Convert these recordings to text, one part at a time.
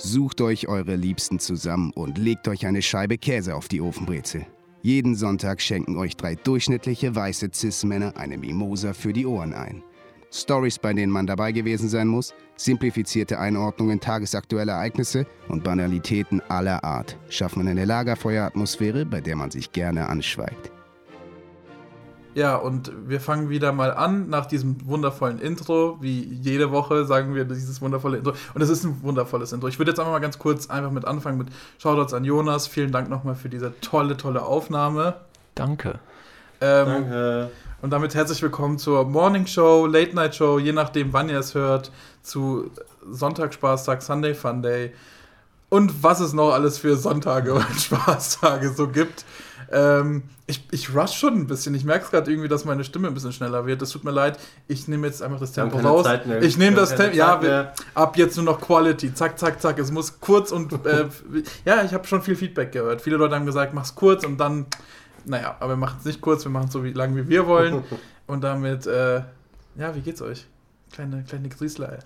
Sucht euch eure Liebsten zusammen und legt euch eine Scheibe Käse auf die Ofenbrezel. Jeden Sonntag schenken euch drei durchschnittliche weiße Cis-Männer eine Mimosa für die Ohren ein. Stories, bei denen man dabei gewesen sein muss, simplifizierte Einordnungen tagesaktueller Ereignisse und Banalitäten aller Art schaffen eine Lagerfeueratmosphäre, bei der man sich gerne anschweigt. Ja, und wir fangen wieder mal an nach diesem wundervollen Intro. Wie jede Woche sagen wir dieses wundervolle Intro. Und es ist ein wundervolles Intro. Ich würde jetzt einfach mal ganz kurz einfach mit anfangen mit Shoutouts an Jonas. Vielen Dank nochmal für diese tolle, tolle Aufnahme. Danke. Ähm, Danke. Und damit herzlich willkommen zur Morning Show, Late Night Show, je nachdem, wann ihr es hört, zu Sonntagsspaßtag, Sunday Fun Day und was es noch alles für Sonntage und Spaßtage so gibt. Ähm, ich, ich rush schon ein bisschen. Ich merke es gerade irgendwie, dass meine Stimme ein bisschen schneller wird. Das tut mir leid. Ich nehme jetzt einfach das Tempo raus. Ich nehme das Tempo. Ja, wir, ab jetzt nur noch Quality. Zack, zack, zack. Es muss kurz und. Äh, ja, ich habe schon viel Feedback gehört. Viele Leute haben gesagt, mach's kurz und dann. Naja, aber wir machen es nicht kurz. Wir machen es so wie lang wie wir wollen. und damit. Äh, ja, wie geht's euch? Kleine, kleine Grüßler.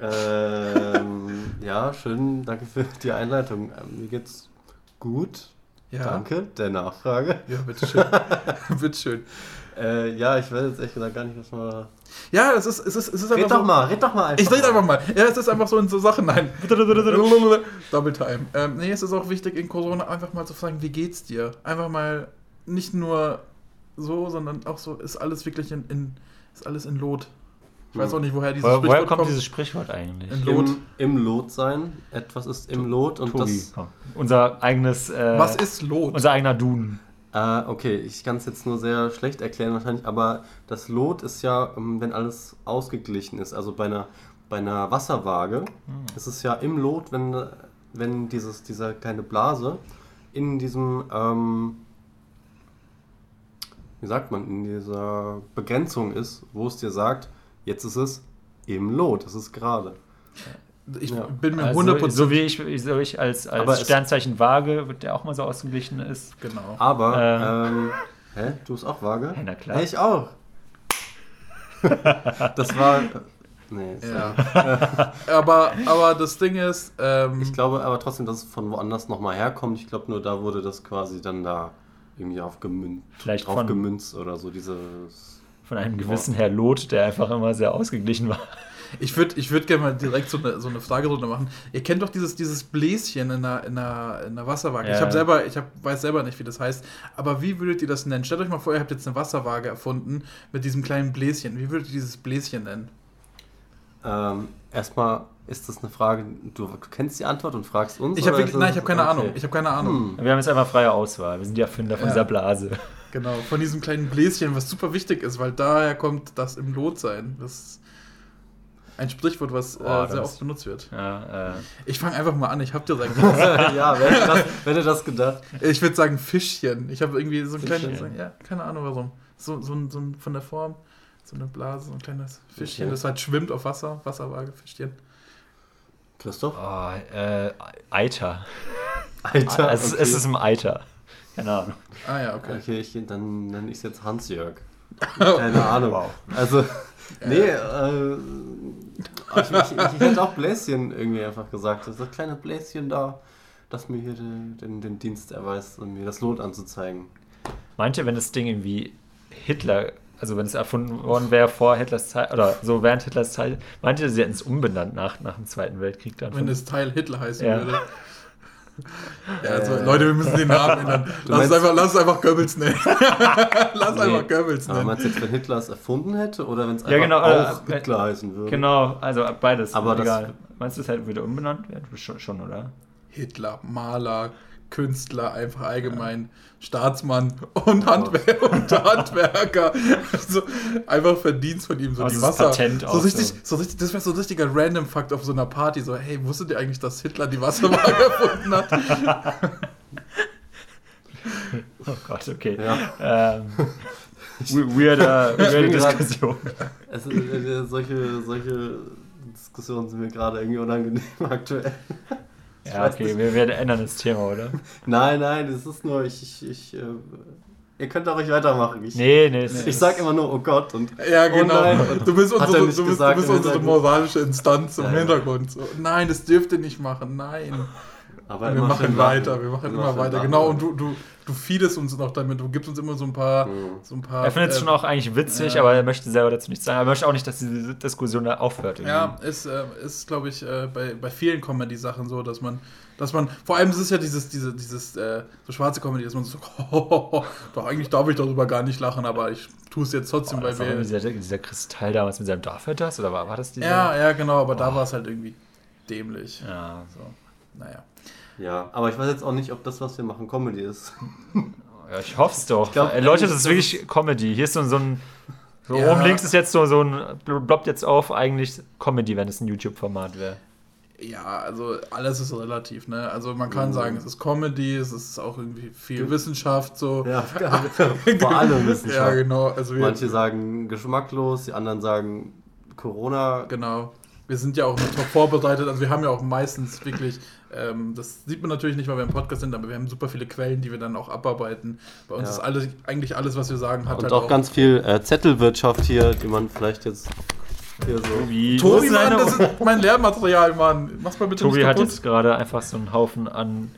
Ähm, ja, schön. Danke für die Einleitung. Ähm, mir geht's gut. Ja. Danke der Nachfrage. Ja, bitteschön. bitteschön. Äh, ja, ich weiß jetzt echt gesagt gar nicht, was man. Ja, es ist, es ist, es ist einfach. Red doch so, mal, red doch mal einfach. Ich rede einfach mal. Ja, es ist einfach so in so Sachen. Nein. Double Time. Ähm, nee, es ist auch wichtig in Corona einfach mal zu fragen, wie geht's dir? Einfach mal nicht nur so, sondern auch so, ist alles wirklich in, in ist alles in Lot. Ich weiß auch nicht, woher dieses woher, Sprichwort woher kommt. kommt dieses Sprichwort eigentlich? In Lot. Im, Im, Lot sein. Etwas ist im Lot und Tobi, das. Komm. Unser eigenes. Äh, Was ist Lot? Unser eigener Duden. Äh, okay, ich kann es jetzt nur sehr schlecht erklären wahrscheinlich, aber das Lot ist ja, ähm, wenn alles ausgeglichen ist. Also bei einer, bei einer Wasserwaage hm. ist es ja im Lot, wenn, wenn dieses, diese kleine Blase in diesem. Ähm, wie sagt man, in dieser Begrenzung ist, wo es dir sagt, Jetzt ist es im Lot, es ist gerade. Ich ja. bin mir also, 100% so wie ich, so ich als, als Sternzeichen Waage, wird der auch mal so ausgeglichen ist. Genau. Aber, ähm, ähm, hä? Du bist auch Waage? Ja, na klar. Ich auch. das war. Nee, ja. aber, aber das Ding ist. Ähm, ich glaube aber trotzdem, dass es von woanders nochmal herkommt. Ich glaube, nur da wurde das quasi dann da irgendwie aufgemünzt, Vielleicht drauf gemünzt oder so, dieses von einem gewissen Herr Loth, der einfach immer sehr ausgeglichen war. Ich würde ich würd gerne mal direkt so eine, so eine Fragerunde machen. Ihr kennt doch dieses, dieses Bläschen in einer, in einer, in einer Wasserwaage. Ja. Ich, selber, ich hab, weiß selber nicht, wie das heißt. Aber wie würdet ihr das nennen? Stellt euch mal vor, ihr habt jetzt eine Wasserwaage erfunden mit diesem kleinen Bläschen. Wie würdet ihr dieses Bläschen nennen? Ähm, erstmal ist das eine Frage, du kennst die Antwort und fragst uns? Ich hab wirklich, nein, ich habe keine okay. Ahnung. Ich habe keine Ahnung. Hm. Wir haben jetzt einfach freie Auswahl. Wir sind die Erfinder von ja. dieser Blase. Genau, von diesem kleinen Bläschen, was super wichtig ist, weil daher kommt das im Lot sein. Das ist ein Sprichwort, was oh, äh, sehr oft benutzt wird. Ja, äh. Ich fange einfach mal an, ich hab dir sagen. ja, wer hätte, das, wer hätte das gedacht? Ich würde sagen Fischchen. Ich habe irgendwie so ein kleines, ja, keine Ahnung warum. So, so, so von der Form, so eine Blase, so ein kleines Fischchen, okay. das halt schwimmt auf Wasser, Wasserwaage, Fischchen. Christoph? Oh, äh, Eiter. Eiter? Also, okay. Es ist im Eiter. Keine Ahnung. Ah ja, okay. Okay, ich, dann nenne ich es jetzt Hans-Jörg. Keine Ahnung. Wow. Also, nee, äh, ich, ich, ich, hätte auch Bläschen irgendwie einfach gesagt. Das kleine Bläschen da, das mir hier den, den, den Dienst erweist und mir das lohnt anzuzeigen. Meint ihr, wenn das Ding irgendwie Hitler also wenn es erfunden worden wäre vor Hitlers Zeit, oder so während Hitlers Zeit, meint ihr, sie hätten es umbenannt nach, nach dem Zweiten Weltkrieg dann? Wenn das Teil Hitler heißen ja. würde. Ja, also, äh, Leute, wir müssen den Namen ändern. Lass, es einfach, lass es einfach Goebbels nennen. lass nee. einfach Goebbels nennen. Aber meinst du jetzt, wenn Hitler es erfunden hätte oder wenn es ja, genau, auch äh, Hitler heißen würde? Genau, also beides. Aber egal. meinst du, es halt wieder umbenannt werden? Schon, schon, oder? Hitler, Maler, Künstler, einfach allgemein ja. Staatsmann und, Handwer und Handwerker. so, einfach Verdienst von ihm, so also die Wasser. Patent so richtig, so richtig, das wäre so ein richtiger Random Fakt auf so einer Party. So, hey, wusstet ihr eigentlich, dass Hitler die Wasserwaage erfunden hat? oh Gott, okay. Ja. Ähm, weirder, weirde Diskussion. Es, äh, solche, solche Diskussionen sind mir gerade irgendwie unangenehm aktuell. Ja, okay, wir, wir ändern das Thema, oder? nein, nein, das ist nur, ich, ich, ich äh, Ihr könnt auch nicht weitermachen. Ich, nee, nee. Ich sag immer nur, oh Gott. Und, ja, genau. Oh nein, du bist unsere, du bist, du bist unsere moralische Instanz im ja, Hintergrund. So, nein, das dürft ihr nicht machen. Nein. Aber wir machen weiter, wir machen immer, immer weiter. Genau, und du, du, du feedest uns noch damit, du gibst uns immer so ein paar. Mhm. So ein paar er findet es äh, schon auch eigentlich witzig, äh, aber er möchte selber dazu nichts sagen. Er möchte auch nicht, dass diese Diskussion da aufhört. Irgendwie. Ja, ist, äh, ist glaube ich, äh, bei, bei vielen Comedy-Sachen so, dass man, dass man, vor allem, es ist ja dieses, diese, dieses, äh, so schwarze Comedy, dass man so, oh, doch, eigentlich darf ich darüber gar nicht lachen, aber ich tue es jetzt trotzdem, oh, weil wir. Dieser, dieser Kristall damals mit seinem Darf das? Oder war, war das dieser? Ja, ja, genau, aber oh. da war es halt irgendwie dämlich. Ja. So, naja. Ja, aber ich weiß jetzt auch nicht, ob das, was wir machen, Comedy ist. Ja, ich hoffe es doch. Glaub, Ey, Leute, das ist wirklich Comedy. Hier ist so, so ein. So ja. Oben links ist jetzt so, so ein. Bloppt jetzt auf, eigentlich Comedy, wenn es ein YouTube-Format wäre. Ja, also alles ist relativ, ne? Also man kann mhm. sagen, es ist Comedy, es ist auch irgendwie viel Wissenschaft, so. Ja, vor allem Wissenschaft. Ja, genau. Also Manche sagen geschmacklos, die anderen sagen Corona. Genau. Wir sind ja auch noch vorbereitet, also wir haben ja auch meistens wirklich ähm, das sieht man natürlich nicht, weil wir im Podcast sind, aber wir haben super viele Quellen, die wir dann auch abarbeiten. Bei uns ja. ist alles, eigentlich alles, was wir sagen, hat Und halt auch, auch ganz viel äh, Zettelwirtschaft hier, die man vielleicht jetzt hier so. Tobi, Tobi Mann, das ist mein Lehrmaterial, Mann. Mach's mal bitte Tobi hat jetzt gerade einfach so einen Haufen an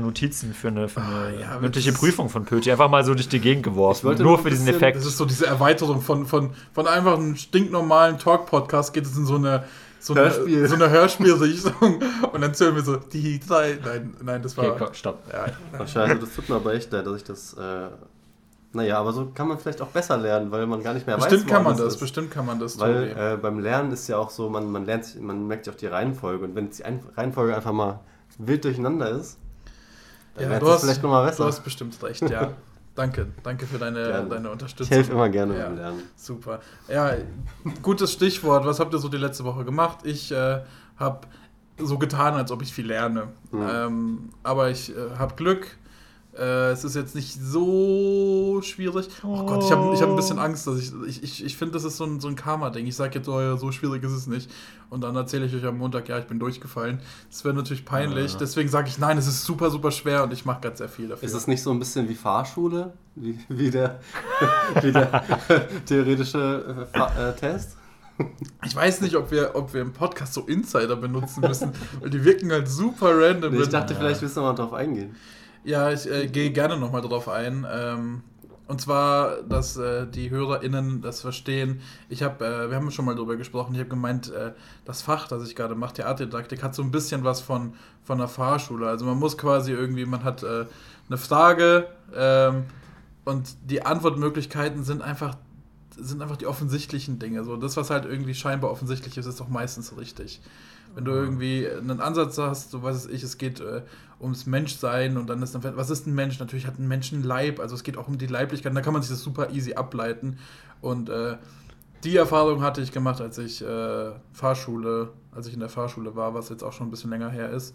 Notizen für eine, für eine ah, ja, mündliche Prüfung von Pöti einfach mal so durch die Gegend geworfen. Nur für diesen Effekt. Das ist so diese Erweiterung von, von, von einfach einem stinknormalen Talk-Podcast geht es in so eine so Hörspiel. eine, so eine Hörspielrichtung und dann zählen wir so die drei. Nein, nein, das war. Okay, komm, stopp. Ja. Ach, scheiße, das tut mir aber echt leid, dass ich das. Äh, naja, aber so kann man vielleicht auch besser lernen, weil man gar nicht mehr bestimmt weiß, kann man das, ist. Bestimmt kann man das. Weil äh, beim Lernen ist ja auch so, man, man lernt, man merkt ja auch die Reihenfolge und wenn die Reihenfolge einfach mal wild durcheinander ist, dann ja, du hast, vielleicht nochmal besser. Du hast bestimmt recht, ja. Danke, danke für deine, deine Unterstützung. Ich helfe immer gerne ja, beim Lernen. Super. Ja, gutes Stichwort. Was habt ihr so die letzte Woche gemacht? Ich äh, habe so getan, als ob ich viel lerne. Mhm. Ähm, aber ich äh, habe Glück. Äh, es ist jetzt nicht so schwierig. Oh, oh Gott, ich habe ich hab ein bisschen Angst. Dass ich ich, ich, ich finde, das ist so ein, so ein Karma-Ding. Ich sage jetzt, oh, so schwierig ist es nicht. Und dann erzähle ich euch am Montag, ja, ich bin durchgefallen. Das wäre natürlich peinlich. Ja. Deswegen sage ich, nein, es ist super, super schwer und ich mache ganz sehr viel dafür. Ist es nicht so ein bisschen wie Fahrschule? Wie, wie der, wie der theoretische äh, äh, Test? Ich weiß nicht, ob wir, ob wir im Podcast so Insider benutzen müssen, weil die wirken halt super random. Nee, ich dachte, ja. vielleicht willst du mal drauf eingehen. Ja, ich äh, gehe gerne nochmal drauf ein. Ähm, und zwar, dass äh, die HörerInnen das verstehen. Ich habe, äh, wir haben schon mal drüber gesprochen, ich habe gemeint, äh, das Fach, das ich gerade mache, Theaterdidaktik, hat so ein bisschen was von, von einer Fahrschule. Also man muss quasi irgendwie, man hat äh, eine Frage ähm, und die Antwortmöglichkeiten sind einfach sind einfach die offensichtlichen Dinge. So, das, was halt irgendwie scheinbar offensichtlich ist, ist doch meistens richtig. Wenn du irgendwie einen Ansatz hast, so weiß ich, es geht äh, ums Menschsein und dann ist dann, was ist ein Mensch? Natürlich hat ein Mensch einen Leib, also es geht auch um die Leiblichkeit, da kann man sich das super easy ableiten. Und äh, die Erfahrung hatte ich gemacht, als ich äh, Fahrschule, als ich in der Fahrschule war, was jetzt auch schon ein bisschen länger her ist.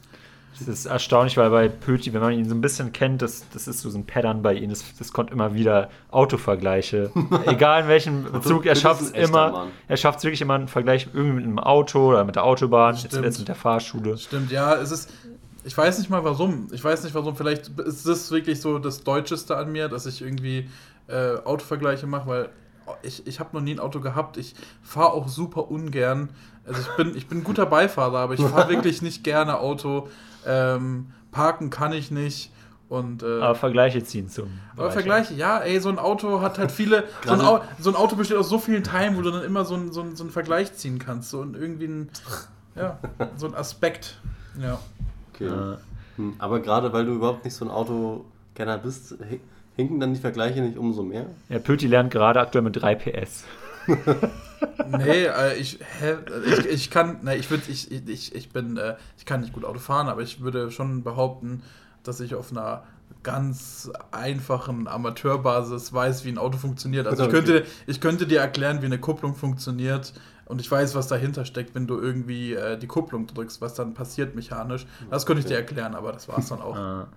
Das ist erstaunlich, weil bei Pöti, wenn man ihn so ein bisschen kennt, das, das ist so ein Pattern bei ihm, das, das kommt immer wieder Autovergleiche. Egal in welchem Bezug, er schafft es immer, Mann. er schafft es wirklich immer einen Vergleich irgendwie mit einem Auto oder mit der Autobahn, jetzt, jetzt mit der Fahrschule. Stimmt, ja, es ist, ich weiß nicht mal warum, ich weiß nicht warum, vielleicht ist das wirklich so das Deutscheste an mir, dass ich irgendwie äh, Autovergleiche mache, weil ich, ich habe noch nie ein Auto gehabt, ich fahre auch super ungern, also ich bin, ich bin ein guter Beifahrer, aber ich fahre wirklich nicht gerne Auto. Ähm, parken kann ich nicht. Und, äh, aber Vergleiche ziehen zum. Aber Vergleiche, ja, ey, so ein Auto hat halt viele. so, ein Auto, so, ein Auto, besteht aus so vielen Teilen, wo du dann immer so, ein, so, ein, so einen Vergleich ziehen kannst. So und irgendwie ein, ja, so ein Aspekt. Ja. Okay. Äh. Aber gerade weil du überhaupt nicht so ein Autokenner bist, hinken dann die Vergleiche nicht umso mehr? Ja, Pöti lernt gerade aktuell mit 3 PS. nee, äh, ich, hä, ich, ich kann, nee, ich würde, ich, ich, ich bin, äh, ich kann nicht gut Auto fahren, aber ich würde schon behaupten, dass ich auf einer ganz einfachen Amateurbasis weiß, wie ein Auto funktioniert. Also ich könnte, ich könnte dir erklären, wie eine Kupplung funktioniert und ich weiß, was dahinter steckt, wenn du irgendwie äh, die Kupplung drückst, was dann passiert mechanisch. Das könnte ich dir erklären, aber das war es dann auch. Ah.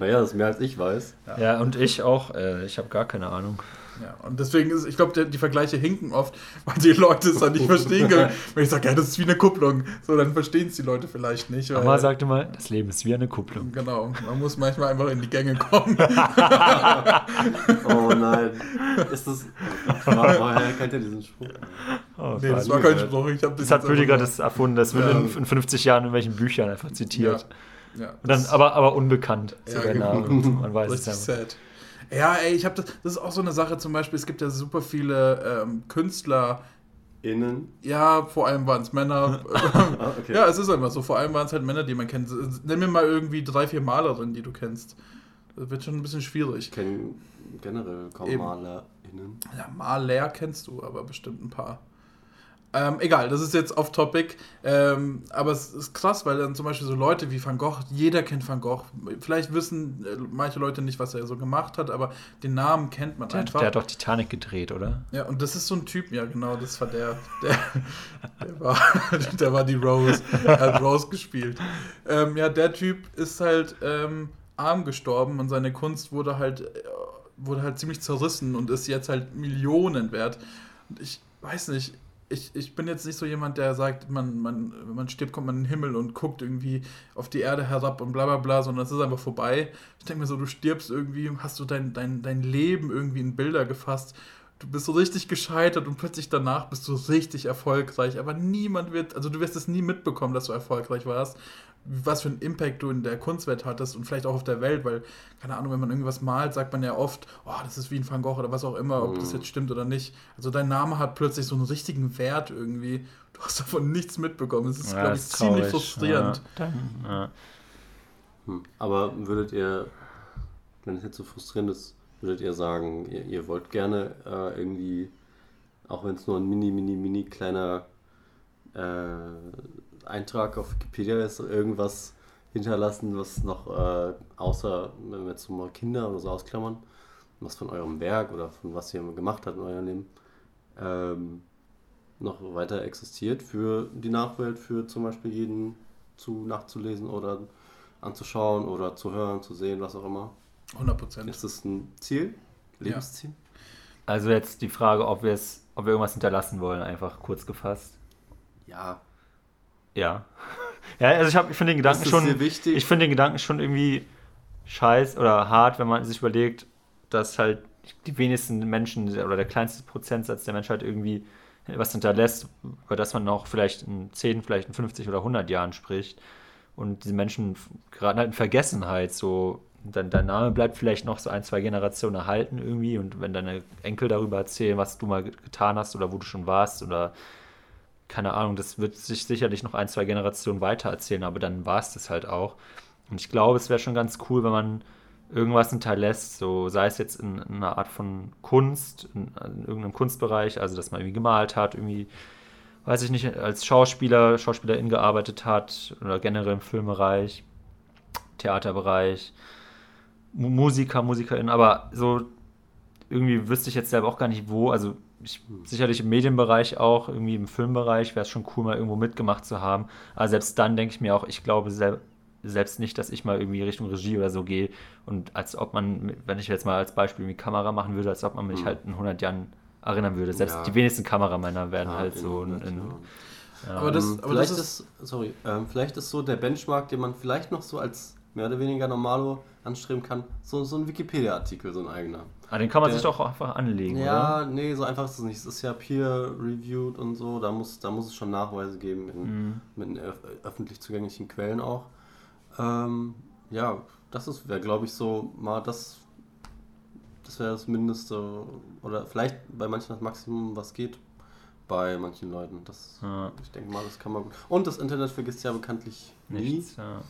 Naja, das ist mehr als ich weiß. Ja, ja und ich auch. Äh, ich habe gar keine Ahnung. Ja, und deswegen ist, ich glaube, die Vergleiche hinken oft, weil die Leute es dann nicht verstehen können. Wenn ich sage, ja, das ist wie eine Kupplung, so, dann verstehen es die Leute vielleicht nicht. Weil, Mama sagte mal, das Leben ist wie eine Kupplung. Genau, man muss manchmal einfach in die Gänge kommen. oh nein. Ist das. Woher kennt ihr diesen Spruch? Oh, nee, das war kein Spruch. Ich das, das hat Rüdiger das erfunden. Das wird ja. in 50 Jahren in welchen Büchern einfach zitiert. Ja. Ja, dann, aber, aber unbekannt ja, zu der genau. Man weiß es ja. sad. Ja, ey, ich habe das, das ist auch so eine Sache zum Beispiel, es gibt ja super viele ähm, Künstler, Innen? Ja, vor allem waren es Männer. ah, okay. Ja, es ist einfach so. Vor allem waren es halt Männer, die man kennt. Nenn mir mal irgendwie drei, vier Malerinnen, die du kennst. Das wird schon ein bisschen schwierig. Ich kenne generell kaum Eben. MalerInnen. Ja, Maler kennst du, aber bestimmt ein paar. Ähm, egal, das ist jetzt off topic. Ähm, aber es ist krass, weil dann zum Beispiel so Leute wie Van Gogh, jeder kennt Van Gogh. Vielleicht wissen äh, manche Leute nicht, was er so gemacht hat, aber den Namen kennt man der einfach. der hat doch Titanic gedreht, oder? Ja, und das ist so ein Typ, ja genau, das war der. Der, der, war, der war die Rose. Er hat Rose gespielt. Ähm, ja, der Typ ist halt ähm, arm gestorben und seine Kunst wurde halt, äh, wurde halt ziemlich zerrissen und ist jetzt halt Millionen wert. Und ich weiß nicht, ich, ich bin jetzt nicht so jemand, der sagt, man, man, wenn man stirbt, kommt man in den Himmel und guckt irgendwie auf die Erde herab und bla bla bla, sondern es ist einfach vorbei. Ich denke mir so, du stirbst irgendwie, hast du dein, dein, dein Leben irgendwie in Bilder gefasst. Du bist so richtig gescheitert und plötzlich danach bist du richtig erfolgreich. Aber niemand wird, also du wirst es nie mitbekommen, dass du erfolgreich warst was für einen Impact du in der Kunstwelt hattest und vielleicht auch auf der Welt, weil, keine Ahnung, wenn man irgendwas malt, sagt man ja oft, oh, das ist wie ein Van Gogh oder was auch immer, ob das mhm. jetzt stimmt oder nicht. Also dein Name hat plötzlich so einen richtigen Wert irgendwie. Du hast davon nichts mitbekommen. Es ist, ja, glaube ich, ziemlich frustrierend. Ja, ja. Hm. Aber würdet ihr, wenn es jetzt so frustrierend ist, würdet ihr sagen, ihr, ihr wollt gerne äh, irgendwie, auch wenn es nur ein mini, mini, mini kleiner äh, Eintrag auf Wikipedia ist, irgendwas hinterlassen, was noch äh, außer, wenn wir jetzt mal Kinder oder so ausklammern, was von eurem Werk oder von was ihr gemacht habt in eurem Leben, ähm, noch weiter existiert für die Nachwelt, für zum Beispiel jeden zu nachzulesen oder anzuschauen oder zu hören, zu sehen, was auch immer. 100 Prozent. Ist das ein Ziel? Lebensziel? Ja. Also jetzt die Frage, ob wir es, ob wir irgendwas hinterlassen wollen, einfach kurz gefasst. Ja, ja. Ja, also ich, ich finde den Gedanken schon. Ich finde den Gedanken schon irgendwie scheiß oder hart, wenn man sich überlegt, dass halt die wenigsten Menschen oder der kleinste Prozentsatz der Menschheit irgendwie was hinterlässt, über das man auch vielleicht in 10, vielleicht in 50 oder 100 Jahren spricht. Und diese Menschen geraten halt in Vergessenheit. So, dann dein Name bleibt vielleicht noch so ein, zwei Generationen erhalten irgendwie. Und wenn deine Enkel darüber erzählen, was du mal getan hast oder wo du schon warst oder keine Ahnung, das wird sich sicherlich noch ein, zwei Generationen weiter erzählen, aber dann war es das halt auch. Und ich glaube, es wäre schon ganz cool, wenn man irgendwas hinterlässt, so sei es jetzt in, in einer Art von Kunst, in, in, irgendeinem Kunstbereich, also dass man irgendwie gemalt hat, irgendwie, weiß ich nicht, als Schauspieler, Schauspielerin gearbeitet hat oder generell im Filmbereich, Theaterbereich, Musiker, Musikerin, aber so irgendwie wüsste ich jetzt selber auch gar nicht wo, also ich, sicherlich im Medienbereich auch, irgendwie im Filmbereich wäre es schon cool, mal irgendwo mitgemacht zu haben. Aber selbst dann denke ich mir auch, ich glaube sel selbst nicht, dass ich mal irgendwie Richtung Regie oder so gehe und als ob man, wenn ich jetzt mal als Beispiel die Kamera machen würde, als ob man mich mhm. halt in 100 Jahren erinnern würde. Selbst ja. die wenigsten Kameramänner werden ja, halt so in, in ja. aber das, aber vielleicht das ist, ist, sorry, ähm, vielleicht ist so der Benchmark, den man vielleicht noch so als mehr oder weniger Normalo anstreben kann, so, so ein Wikipedia-Artikel, so ein eigener. Ah, den kann man der, sich doch auch einfach anlegen, ja, oder? nee, so einfach ist es nicht. Es ist ja peer-reviewed und so, da muss, da muss es schon Nachweise geben, in, mhm. mit öf öffentlich zugänglichen Quellen auch. Ähm, ja, das wäre, glaube ich, so mal das, das wäre das Mindeste, oder vielleicht bei manchen das Maximum, was geht bei manchen Leuten. Das, ja. Ich denke mal, das kann man gut. Und das Internet vergisst ja bekanntlich Nichts, nie. Ja.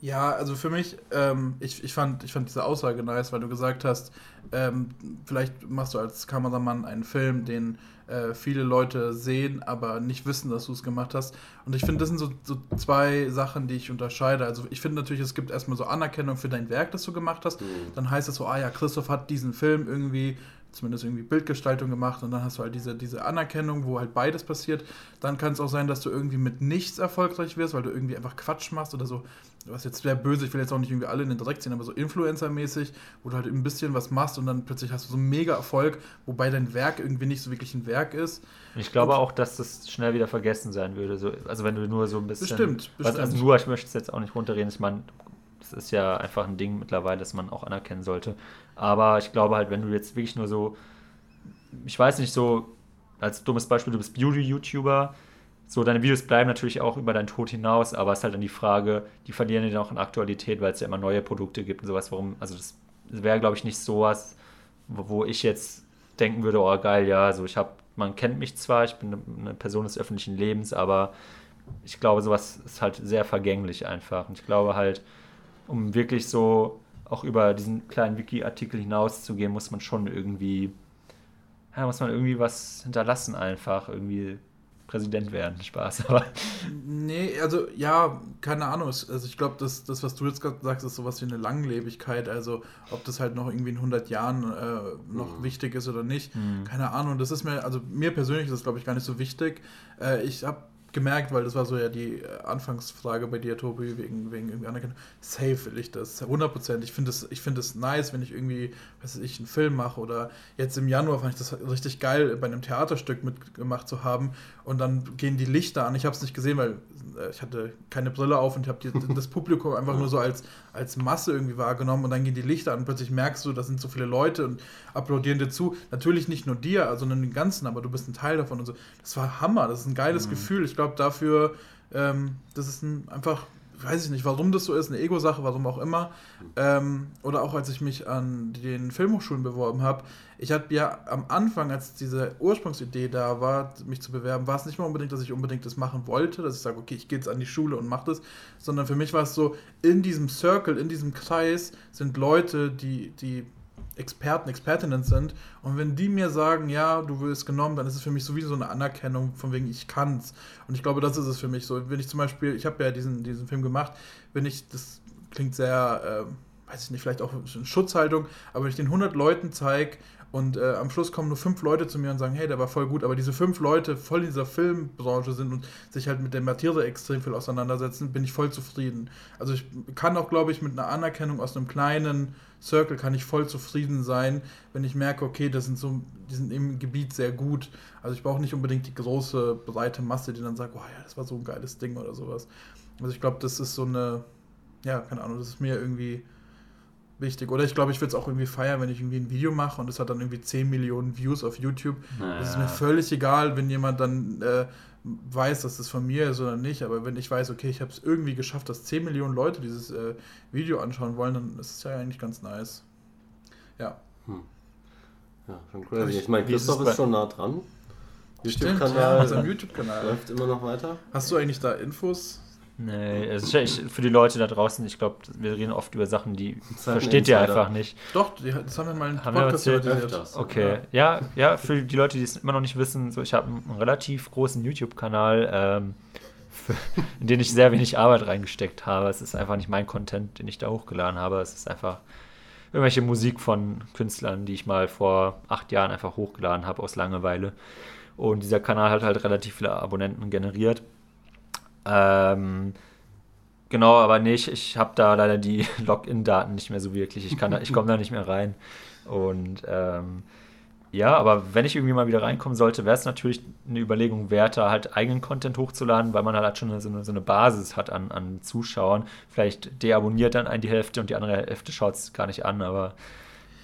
Ja, also für mich, ähm, ich, ich, fand, ich fand diese Aussage nice, weil du gesagt hast, ähm, vielleicht machst du als Kameramann einen Film, den äh, viele Leute sehen, aber nicht wissen, dass du es gemacht hast. Und ich finde, das sind so, so, zwei Sachen, die ich unterscheide. Also ich finde natürlich, es gibt erstmal so Anerkennung für dein Werk, das du gemacht hast. Mhm. Dann heißt es so, ah ja, Christoph hat diesen Film irgendwie zumindest irgendwie Bildgestaltung gemacht und dann hast du halt diese, diese Anerkennung, wo halt beides passiert. Dann kann es auch sein, dass du irgendwie mit nichts erfolgreich wirst, weil du irgendwie einfach Quatsch machst oder so, was jetzt sehr böse, ich will jetzt auch nicht irgendwie alle in den Dreck ziehen, aber so Influencer-mäßig, wo du halt ein bisschen was machst und dann plötzlich hast du so einen mega Erfolg, wobei dein Werk irgendwie nicht so wirklich ein Werk ist. Ich glaube und, auch, dass das schnell wieder vergessen sein würde. So, also wenn du nur so ein bisschen. Bestimmt, bestimmt. Also nur, ich möchte es jetzt auch nicht runterreden, ich meine, das ist ja einfach ein Ding mittlerweile, das man auch anerkennen sollte. Aber ich glaube halt, wenn du jetzt wirklich nur so, ich weiß nicht, so als dummes Beispiel, du bist Beauty-YouTuber, so deine Videos bleiben natürlich auch über deinen Tod hinaus, aber es ist halt dann die Frage, die verlieren ja auch in Aktualität, weil es ja immer neue Produkte gibt und sowas. Warum, also das wäre, glaube ich, nicht sowas, wo, wo ich jetzt denken würde, oh geil, ja, also ich habe, man kennt mich zwar, ich bin eine Person des öffentlichen Lebens, aber ich glaube, sowas ist halt sehr vergänglich einfach. Und ich glaube halt, um wirklich so auch über diesen kleinen Wiki-Artikel hinauszugehen, muss man schon irgendwie, ja, muss man irgendwie was hinterlassen einfach, irgendwie Präsident werden. Spaß, aber. Nee, also ja, keine Ahnung. Also ich glaube, das, das, was du jetzt gerade sagst, ist sowas wie eine Langlebigkeit. Also ob das halt noch irgendwie in 100 Jahren äh, noch mhm. wichtig ist oder nicht, mhm. keine Ahnung. Das ist mir, also mir persönlich ist das, glaube ich, gar nicht so wichtig. Äh, ich habe gemerkt, weil das war so ja die äh, Anfangsfrage bei dir, Tobi, wegen, wegen irgendwie Anerkennung. Safe will ich das, 100%. Ich finde es find nice, wenn ich irgendwie, weiß ich, einen Film mache oder jetzt im Januar fand ich das richtig geil, bei einem Theaterstück mitgemacht zu haben und dann gehen die Lichter an. Ich habe es nicht gesehen, weil äh, ich hatte keine Brille auf und habe das Publikum einfach nur so als, als Masse irgendwie wahrgenommen und dann gehen die Lichter an und plötzlich merkst du, da sind so viele Leute und applaudieren dir zu. Natürlich nicht nur dir, sondern den Ganzen, aber du bist ein Teil davon und so. Das war Hammer, das ist ein geiles mhm. Gefühl. Ich glaube dafür, ähm, das ist ein, einfach weiß ich nicht, warum das so ist, eine Ego-Sache, warum auch immer. Ähm, oder auch als ich mich an den Filmhochschulen beworben habe. Ich hatte ja am Anfang, als diese Ursprungsidee da war, mich zu bewerben, war es nicht mal unbedingt, dass ich unbedingt das machen wollte, dass ich sage, okay, ich gehe jetzt an die Schule und mache das, sondern für mich war es so, in diesem Circle, in diesem Kreis sind Leute, die, die Experten, Expertinnen sind. Und wenn die mir sagen, ja, du wirst genommen, dann ist es für mich sowieso eine Anerkennung, von wegen ich kann's. Und ich glaube, das ist es für mich so. Wenn ich zum Beispiel, ich habe ja diesen, diesen Film gemacht, wenn ich, das klingt sehr, äh, weiß ich nicht, vielleicht auch in Schutzhaltung, aber wenn ich den 100 Leuten zeige und äh, am Schluss kommen nur fünf Leute zu mir und sagen, hey, der war voll gut, aber diese fünf Leute voll in dieser Filmbranche sind und sich halt mit der Materie extrem viel auseinandersetzen, bin ich voll zufrieden. Also ich kann auch, glaube ich, mit einer Anerkennung aus einem kleinen Circle kann ich voll zufrieden sein, wenn ich merke, okay, das sind so, die sind im Gebiet sehr gut. Also ich brauche nicht unbedingt die große, breite Masse, die dann sagt, oh ja, das war so ein geiles Ding oder sowas. Also ich glaube, das ist so eine, ja, keine Ahnung, das ist mir irgendwie wichtig. Oder ich glaube, ich würde es auch irgendwie feiern, wenn ich irgendwie ein Video mache und es hat dann irgendwie 10 Millionen Views auf YouTube. Naja. Das ist mir völlig egal, wenn jemand dann äh, weiß, dass das von mir ist oder nicht. Aber wenn ich weiß, okay, ich habe es irgendwie geschafft, dass 10 Millionen Leute dieses äh, Video anschauen wollen, dann ist es ja eigentlich ganz nice. Ja. Hm. Ja, schon crazy. Ich meine, Christoph ist, ist schon nah dran. YouTube-Kanal ja, YouTube-Kanal läuft immer noch weiter. Hast du eigentlich da Infos? Nee, also ich, für die Leute da draußen, ich glaube, wir reden oft über Sachen, die versteht ihr einfach nicht. Doch, das haben wir mal in haben Podcast erzählt. Okay, ja. ja, für die Leute, die es immer noch nicht wissen, so ich habe einen relativ großen YouTube-Kanal, ähm, in den ich sehr wenig Arbeit reingesteckt habe. Es ist einfach nicht mein Content, den ich da hochgeladen habe. Es ist einfach irgendwelche Musik von Künstlern, die ich mal vor acht Jahren einfach hochgeladen habe aus Langeweile. Und dieser Kanal hat halt relativ viele Abonnenten generiert. Ähm, genau, aber nicht. Ich habe da leider die Login-Daten nicht mehr so wirklich. Ich, ich komme da nicht mehr rein. Und ähm, ja, aber wenn ich irgendwie mal wieder reinkommen sollte, wäre es natürlich eine Überlegung wert, da halt eigenen Content hochzuladen, weil man halt schon so eine, so eine Basis hat an, an Zuschauern. Vielleicht deabonniert dann ein die Hälfte und die andere Hälfte schaut es gar nicht an, aber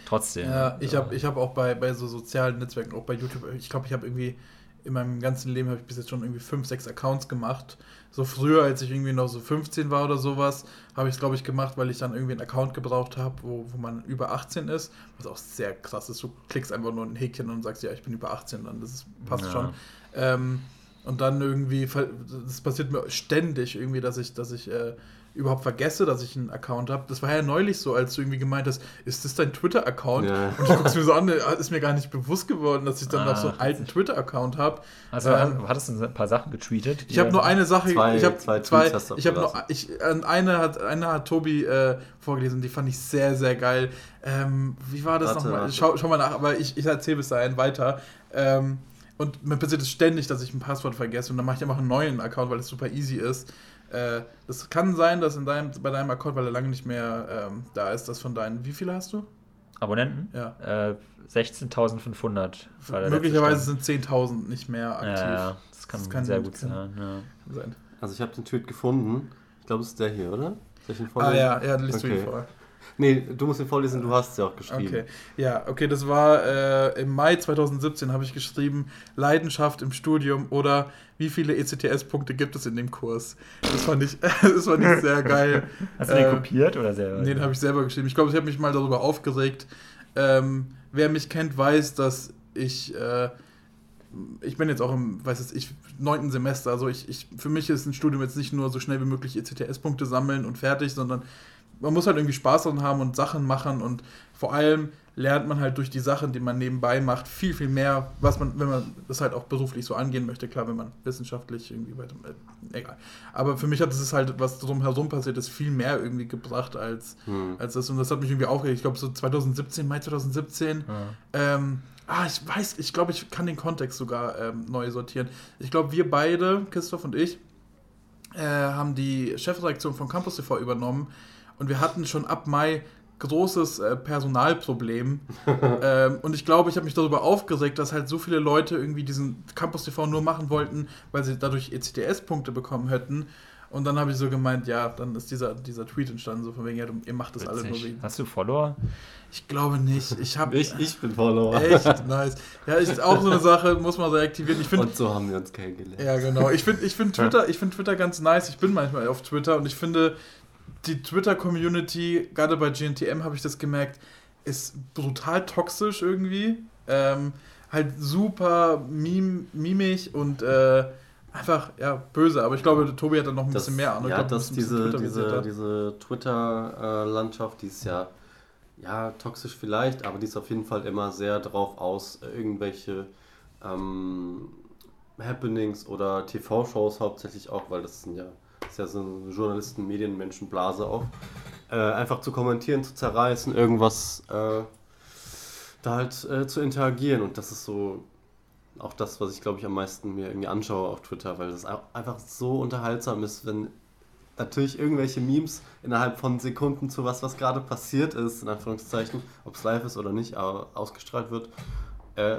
trotzdem. Ja, ich habe ich hab auch bei, bei so sozialen Netzwerken, auch bei YouTube, ich glaube, ich habe irgendwie in meinem ganzen Leben habe ich bis jetzt schon irgendwie fünf, sechs Accounts gemacht. So früher, als ich irgendwie noch so 15 war oder sowas, habe ich es, glaube ich, gemacht, weil ich dann irgendwie einen Account gebraucht habe, wo, wo man über 18 ist. Was auch sehr krass ist. Du klickst einfach nur ein Häkchen und sagst, ja, ich bin über 18, dann das ist, passt ja. schon. Ähm, und dann irgendwie, das passiert mir ständig irgendwie, dass ich, dass ich äh, überhaupt vergesse, dass ich einen Account habe. Das war ja neulich so, als du irgendwie gemeint hast, ist das dein Twitter-Account? Ja. Und ich guck's mir so an, ist mir gar nicht bewusst geworden, dass ich dann ah, noch so einen alten Twitter-Account habe. Also ähm, hattest du ein paar Sachen getweetet? Ich habe nur eine Sache, zwei, ich habe zwei, zwei ich habe nur, ich, eine hat, eine hat Tobi äh, vorgelesen, die fand ich sehr, sehr geil. Ähm, wie war das nochmal? Schau, schau mal nach, aber ich, ich erzähle bis dahin weiter. Ähm, und mir passiert es ständig, dass ich ein Passwort vergesse und dann mache ich einfach einen neuen Account, weil es super easy ist. Äh, das kann sein, dass in deinem, bei deinem Account, weil er lange nicht mehr ähm, da ist, das von deinen. Wie viele hast du? Abonnenten? Ja. Äh, 16.500. Möglicherweise sind 10.000 nicht mehr aktiv. Ja, ja. Das, kann das, kann sehr gut sein. Ja. sein. Also ich habe den Tweet gefunden. Ich glaube, es ist der hier, oder? Soll ich ihn ah ja, ja, liest okay. du ihn vor. Nee, du musst ihn vorlesen, du hast es ja auch geschrieben. Okay, ja, okay, das war äh, im Mai 2017 habe ich geschrieben, Leidenschaft im Studium oder wie viele ECTS-Punkte gibt es in dem Kurs? Das fand ich, das fand ich sehr geil. Hast du den äh, kopiert oder selber? Nee, den habe ich selber geschrieben. Ich glaube, ich habe mich mal darüber aufgeregt. Ähm, wer mich kennt, weiß, dass ich äh, ich bin jetzt auch im, weiß ich, neunten Semester. Also ich, ich, für mich ist ein Studium jetzt nicht nur so schnell wie möglich ECTS-Punkte sammeln und fertig, sondern man muss halt irgendwie Spaß daran haben und Sachen machen und vor allem lernt man halt durch die Sachen, die man nebenbei macht, viel, viel mehr, was man, wenn man das halt auch beruflich so angehen möchte. Klar, wenn man wissenschaftlich irgendwie weiter, äh, egal. Aber für mich hat es halt, was drumherum passiert ist, viel mehr irgendwie gebracht als, hm. als das. Und das hat mich irgendwie aufgeregt. Ich glaube, so 2017, Mai 2017, ja. ähm, Ah, ich weiß, ich glaube, ich kann den Kontext sogar ähm, neu sortieren. Ich glaube, wir beide, Christoph und ich, äh, haben die Chefredaktion von Campus TV übernommen und wir hatten schon ab Mai großes äh, Personalproblem. ähm, und ich glaube, ich habe mich darüber aufgeregt, dass halt so viele Leute irgendwie diesen Campus TV nur machen wollten, weil sie dadurch ECTS-Punkte bekommen hätten. Und dann habe ich so gemeint, ja, dann ist dieser, dieser Tweet entstanden, so von wegen, ja, du, ihr macht das Witzig. alle nur wegen. Hast du Follower? Ich glaube nicht. Ich, hab, ich, ich bin Follower. Echt nice. Ja, ist auch so eine Sache, muss man so aktivieren. Ich find, und so haben wir uns kennengelernt. Ja, genau. Ich finde ich find Twitter, find Twitter ganz nice. Ich bin manchmal auf Twitter und ich finde, die Twitter-Community, gerade bei GNTM habe ich das gemerkt, ist brutal toxisch irgendwie. Ähm, halt super mim mimig und äh, einfach ja böse. Aber ich glaube, Tobi hat da noch ein das, bisschen mehr Ahnung. Ja, glaub, dass diese, diese, diese Twitter-Landschaft, die ist ja, ja toxisch vielleicht, aber die ist auf jeden Fall immer sehr drauf aus, irgendwelche ähm, Happenings oder TV-Shows hauptsächlich auch, weil das sind ja ist ja so eine Journalisten-, Medienmenschen-Blase auch, äh, einfach zu kommentieren, zu zerreißen, irgendwas äh, da halt äh, zu interagieren. Und das ist so auch das, was ich glaube ich am meisten mir irgendwie anschaue auf Twitter, weil das einfach so unterhaltsam ist, wenn natürlich irgendwelche Memes innerhalb von Sekunden zu was, was gerade passiert ist, in Anführungszeichen, ob es live ist oder nicht, aber ausgestrahlt wird, äh,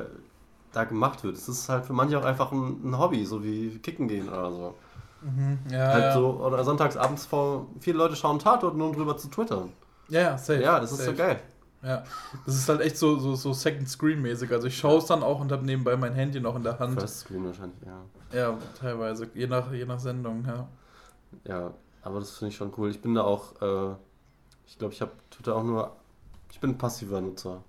da gemacht wird. Es ist halt für manche auch einfach ein, ein Hobby, so wie Kicken gehen oder so. Mhm, ja, halt ja. so, oder sonntags abends vor, viele Leute schauen Tatort nur um drüber zu twittern. Ja, safe. Ja, das safe. ist so geil. Ja, das ist halt echt so, so, so Second Screen mäßig. Also ich schaue es dann auch und habe nebenbei mein Handy noch in der Hand. First Screen wahrscheinlich, ja. Ja, teilweise, je nach, je nach Sendung, ja. Ja, aber das finde ich schon cool. Ich bin da auch, äh, ich glaube, ich habe Twitter auch nur, ich bin ein passiver Nutzer.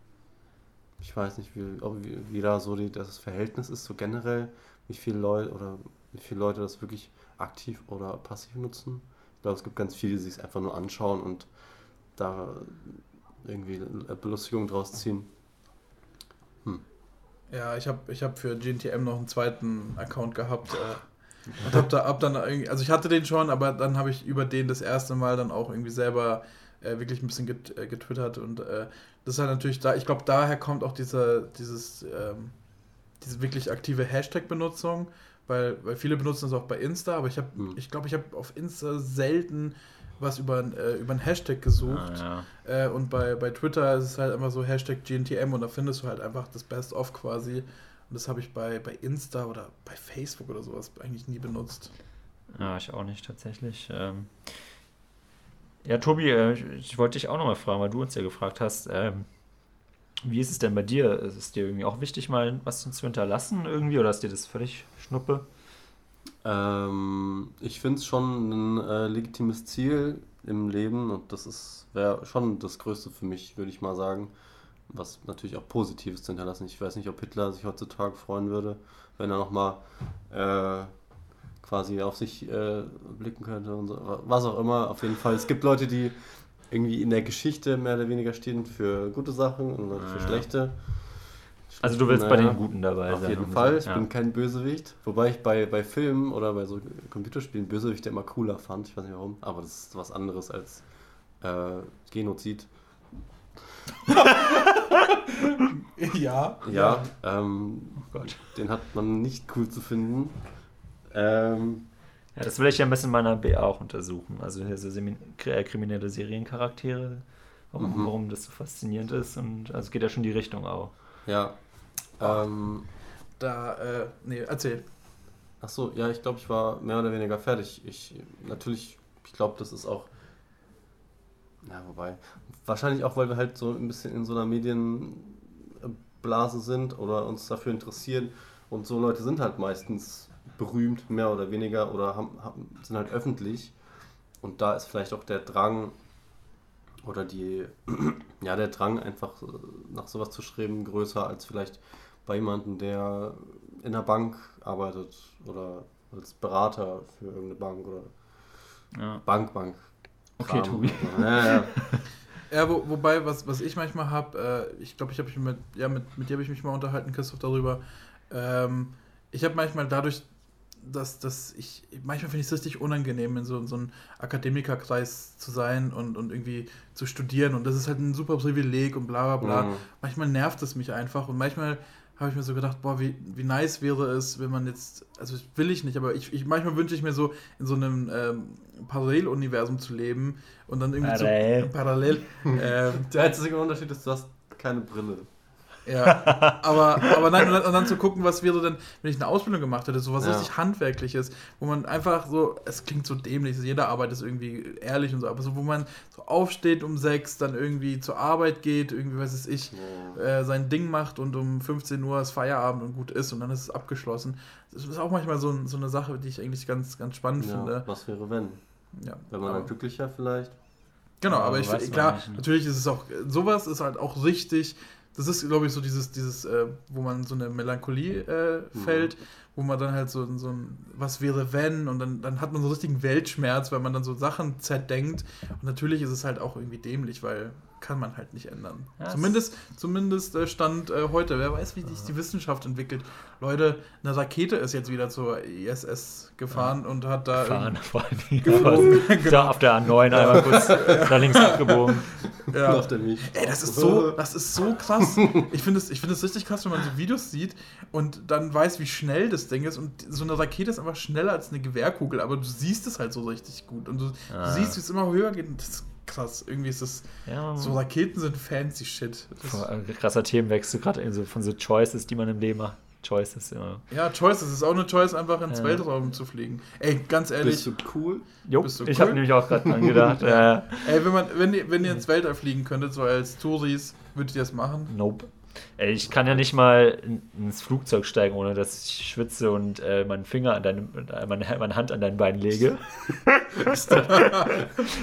Ich weiß nicht, wie, ob, wie, wie da so die, das Verhältnis ist, so generell, wie viele Leute oder wie viele Leute das wirklich aktiv oder passiv nutzen. Ich glaube, es gibt ganz viele, die sich einfach nur anschauen und da irgendwie Belustigung draus ziehen. Hm. Ja, ich habe ich hab für GNTM noch einen zweiten Account gehabt. Äh, und hab da ab dann irgendwie, also ich hatte den schon, aber dann habe ich über den das erste Mal dann auch irgendwie selber äh, wirklich ein bisschen get, äh, getwittert und äh, das ist halt natürlich da, ich glaube, daher kommt auch dieser, dieses, ähm, diese wirklich aktive Hashtag-Benutzung weil, weil viele benutzen es auch bei Insta, aber ich habe, mhm. ich glaube, ich habe auf Insta selten was über, äh, über einen Hashtag gesucht. Ah, ja. äh, und bei, bei Twitter ist es halt immer so Hashtag GNTM und da findest du halt einfach das Best-of quasi. Und das habe ich bei, bei Insta oder bei Facebook oder sowas eigentlich nie benutzt. Ja, ich auch nicht tatsächlich. Ähm ja, Tobi, äh, ich wollte dich auch nochmal fragen, weil du uns ja gefragt hast, ähm, wie ist es denn bei dir? Ist es dir irgendwie auch wichtig, mal was zu hinterlassen irgendwie oder ist dir das völlig Schnuppe? Ähm, ich finde es schon ein äh, legitimes Ziel im Leben und das wäre schon das Größte für mich, würde ich mal sagen. Was natürlich auch Positives zu hinterlassen. Ich weiß nicht, ob Hitler sich heutzutage freuen würde, wenn er nochmal äh, quasi auf sich äh, blicken könnte und so, was auch immer. Auf jeden Fall. Es gibt Leute, die irgendwie in der Geschichte mehr oder weniger stehen für gute Sachen und für ja. schlechte. Also du willst naja, bei den Guten dabei auf sein. Auf jeden Fall, ich ja. bin kein Bösewicht. Wobei ich bei, bei Filmen oder bei so Computerspielen Bösewichte immer cooler fand. Ich weiß nicht warum, aber das ist was anderes als äh, Genozid. ja. Ja, ähm, oh den hat man nicht cool zu finden. Ähm, ja, das will ich ja ein bisschen in meiner BA auch untersuchen. Also hier so äh, kriminelle Seriencharaktere, warum, mhm. warum das so faszinierend ist. Und also es geht ja schon die Richtung auch. Ja. Ähm, da, äh, nee, erzähl. Ach so, ja, ich glaube, ich war mehr oder weniger fertig. Ich, natürlich, ich glaube, das ist auch ja, wobei. Wahrscheinlich auch, weil wir halt so ein bisschen in so einer Medienblase sind oder uns dafür interessieren. Und so Leute sind halt meistens berühmt, mehr oder weniger, oder haben, haben, sind halt öffentlich. Und da ist vielleicht auch der Drang oder die, ja, der Drang einfach nach sowas zu schreiben größer als vielleicht bei jemandem, der in der Bank arbeitet oder als Berater für irgendeine Bank oder ja. Bank, Bank, Okay, Tobi. Ja, ja. ja wo, wobei, was, was ich manchmal habe, äh, ich glaube, ich habe mich mit, ja, mit, mit dir habe ich mich mal unterhalten, Christoph, darüber. Ähm, ich habe manchmal dadurch, dass, dass ich, manchmal finde ich es richtig unangenehm, in so, in so einem Akademikerkreis zu sein und, und irgendwie zu studieren. Und das ist halt ein super Privileg und bla bla bla. Mhm. Manchmal nervt es mich einfach und manchmal habe ich mir so gedacht, boah, wie, wie nice wäre es, wenn man jetzt, also will ich nicht, aber ich, ich manchmal wünsche ich mir so in so einem ähm, Paralleluniversum zu leben und dann irgendwie parallel. so parallel. Ähm, Der einzige Unterschied ist, du hast keine Brille. Ja, aber, aber nein, und dann, und dann, zu gucken, was wäre denn, wenn ich eine Ausbildung gemacht hätte, so was ja. richtig Handwerkliches, wo man einfach so, es klingt so dämlich, jede Arbeit ist irgendwie ehrlich und so, aber so, wo man so aufsteht um sechs, dann irgendwie zur Arbeit geht, irgendwie, weiß es ich, ja. äh, sein Ding macht und um 15 Uhr ist Feierabend und gut ist und dann ist es abgeschlossen. Das ist auch manchmal so, so eine Sache, die ich eigentlich ganz, ganz spannend ja, finde. Was wäre, wenn? Ja. Wenn man dann glücklicher vielleicht? Genau, aber, aber ich finde, klar, natürlich ist es auch, sowas ist halt auch richtig das ist, glaube ich, so dieses, dieses äh, wo man so eine Melancholie äh, mhm. fällt, mhm. wo man dann halt so, so ein, was wäre wenn, und dann, dann hat man so richtigen Weltschmerz, weil man dann so Sachen zerdenkt. Und natürlich ist es halt auch irgendwie dämlich, weil kann man halt nicht ändern. Ja, zumindest zumindest äh, Stand äh, heute. Wer weiß, wie sich die Wissenschaft entwickelt. Leute, eine Rakete ist jetzt wieder zur ISS gefahren ja. und hat da. Gefahren, vor allem. Geflogen. genau. auf der A9 einmal kurz nach links abgebogen. Ja. Ey, das ist so, das ist so krass. Ich finde es find richtig krass, wenn man so Videos sieht und dann weiß, wie schnell das Ding ist. Und so eine Rakete ist einfach schneller als eine Gewehrkugel, aber du siehst es halt so richtig gut. Und du, ah. du siehst, wie es immer höher geht. Und das krass. Irgendwie ist das. Ja, so Raketen sind fancy shit. Krasser Themenwechsel, gerade so von so Choices, die man im Leben macht. Choices, ja. Ja, Choices ist auch eine Choice, einfach ins ja. Weltraum zu fliegen. Ey, ganz ehrlich. Bist du cool? Jo, Bist du ich habe nämlich auch gerade dran gedacht. ja. Ey, wenn, man, wenn, wenn ihr ins Weltall fliegen könntet, so als Touris, würdet ihr das machen? Nope. Ich kann ja nicht mal ins Flugzeug steigen, ohne dass ich schwitze und äh, meinen Finger an deine, äh, meine, meine Hand an dein Bein lege.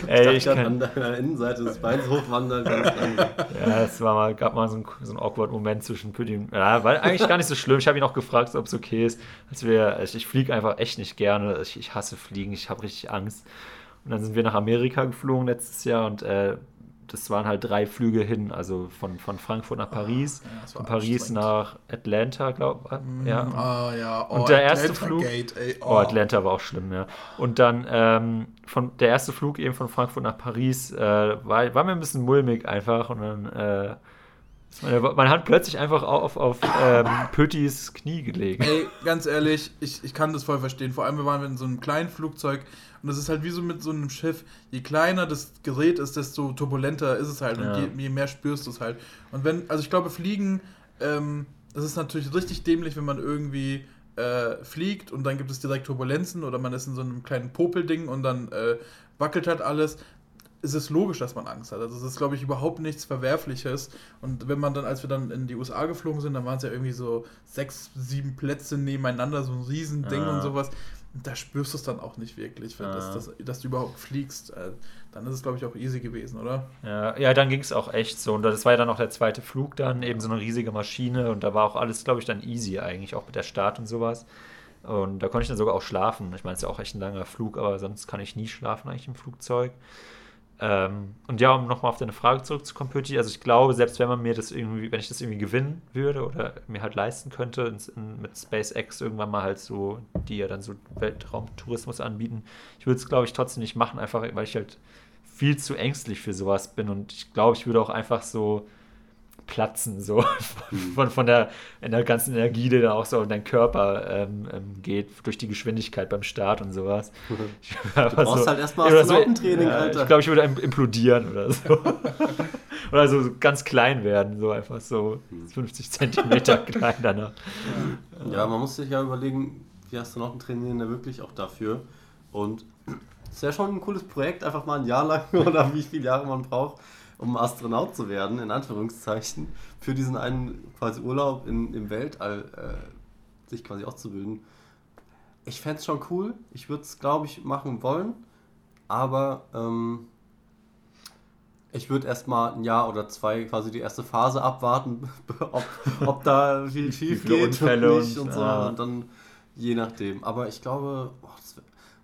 Ey, ich, ich kann an deiner Innenseite des Beins hochwandern. ja, es war mal, gab mal so einen, so einen awkward Moment zwischen Pütti und. Ja, war eigentlich gar nicht so schlimm. Ich habe ihn auch gefragt, ob es okay ist. Als wir, ich, ich fliege einfach echt nicht gerne. Ich, ich hasse Fliegen, ich habe richtig Angst. Und dann sind wir nach Amerika geflogen letztes Jahr und äh, das waren halt drei Flüge hin, also von, von Frankfurt nach Paris, ja, von Paris nach Atlanta, glaube ich. Mm, ja. Ah, ja. Oh, und der Atlanta erste Flug. Gate, oh. oh. Atlanta war auch schlimm, ja. Und dann ähm, von der erste Flug eben von Frankfurt nach Paris äh, war, war mir ein bisschen mulmig einfach und dann äh, ist meine, meine Hand plötzlich einfach auf, auf ähm, Pötis Knie gelegt. Ey, ganz ehrlich, ich, ich kann das voll verstehen. Vor allem, wir waren in so einem kleinen Flugzeug und das ist halt wie so mit so einem Schiff. Je kleiner das Gerät ist, desto turbulenter ist es halt. Ja. Und je, je, mehr spürst du es halt. Und wenn, also ich glaube, Fliegen, ähm, das ist natürlich richtig dämlich, wenn man irgendwie äh, fliegt und dann gibt es direkt Turbulenzen oder man ist in so einem kleinen Popelding und dann äh, wackelt halt alles ist es logisch, dass man Angst hat. Also es ist, glaube ich, überhaupt nichts Verwerfliches. Und wenn man dann, als wir dann in die USA geflogen sind, dann waren es ja irgendwie so sechs, sieben Plätze nebeneinander, so ein Riesending ah. und sowas da spürst du es dann auch nicht wirklich, ja. dass, dass, dass, du überhaupt fliegst. Äh, dann ist es, glaube ich, auch easy gewesen, oder? Ja, ja dann ging es auch echt so. Und das war ja dann auch der zweite Flug dann, eben so eine riesige Maschine. Und da war auch alles, glaube ich, dann easy eigentlich, auch mit der Start und sowas. Und da konnte ich dann sogar auch schlafen. Ich meine, es ist ja auch echt ein langer Flug, aber sonst kann ich nie schlafen eigentlich im Flugzeug. Ähm, und ja, um nochmal auf deine Frage zurückzukommen, Pötti, also ich glaube, selbst wenn man mir das irgendwie, wenn ich das irgendwie gewinnen würde oder mir halt leisten könnte, in, in, mit SpaceX irgendwann mal halt so, die ja dann so Weltraumtourismus anbieten, ich würde es, glaube ich, trotzdem nicht machen, einfach weil ich halt viel zu ängstlich für sowas bin. Und ich glaube, ich würde auch einfach so platzen, so hm. von, von der, in der ganzen Energie, die da auch so in deinen Körper ähm, ähm, geht, durch die Geschwindigkeit beim Start und sowas. Ich, du brauchst so, halt erstmal Astronautentraining, so, ja, Alter. Ich glaube, ich würde implodieren oder so. oder so ganz klein werden, so einfach so 50 hm. Zentimeter klein danach. Ja, man muss sich ja überlegen, wie Astronauten trainieren da wirklich auch dafür. Und es ist ja schon ein cooles Projekt, einfach mal ein Jahr lang oder wie viele Jahre man braucht um Astronaut zu werden, in Anführungszeichen, für diesen einen quasi Urlaub in, im Weltall äh, sich quasi auszubilden. Ich fände es schon cool. Ich würde es, glaube ich, machen wollen. Aber ähm, ich würde erstmal ein Jahr oder zwei quasi die erste Phase abwarten, ob, ob da viel schief geht und, nicht und, so. Ja. Und dann je nachdem. Aber ich glaube, boah,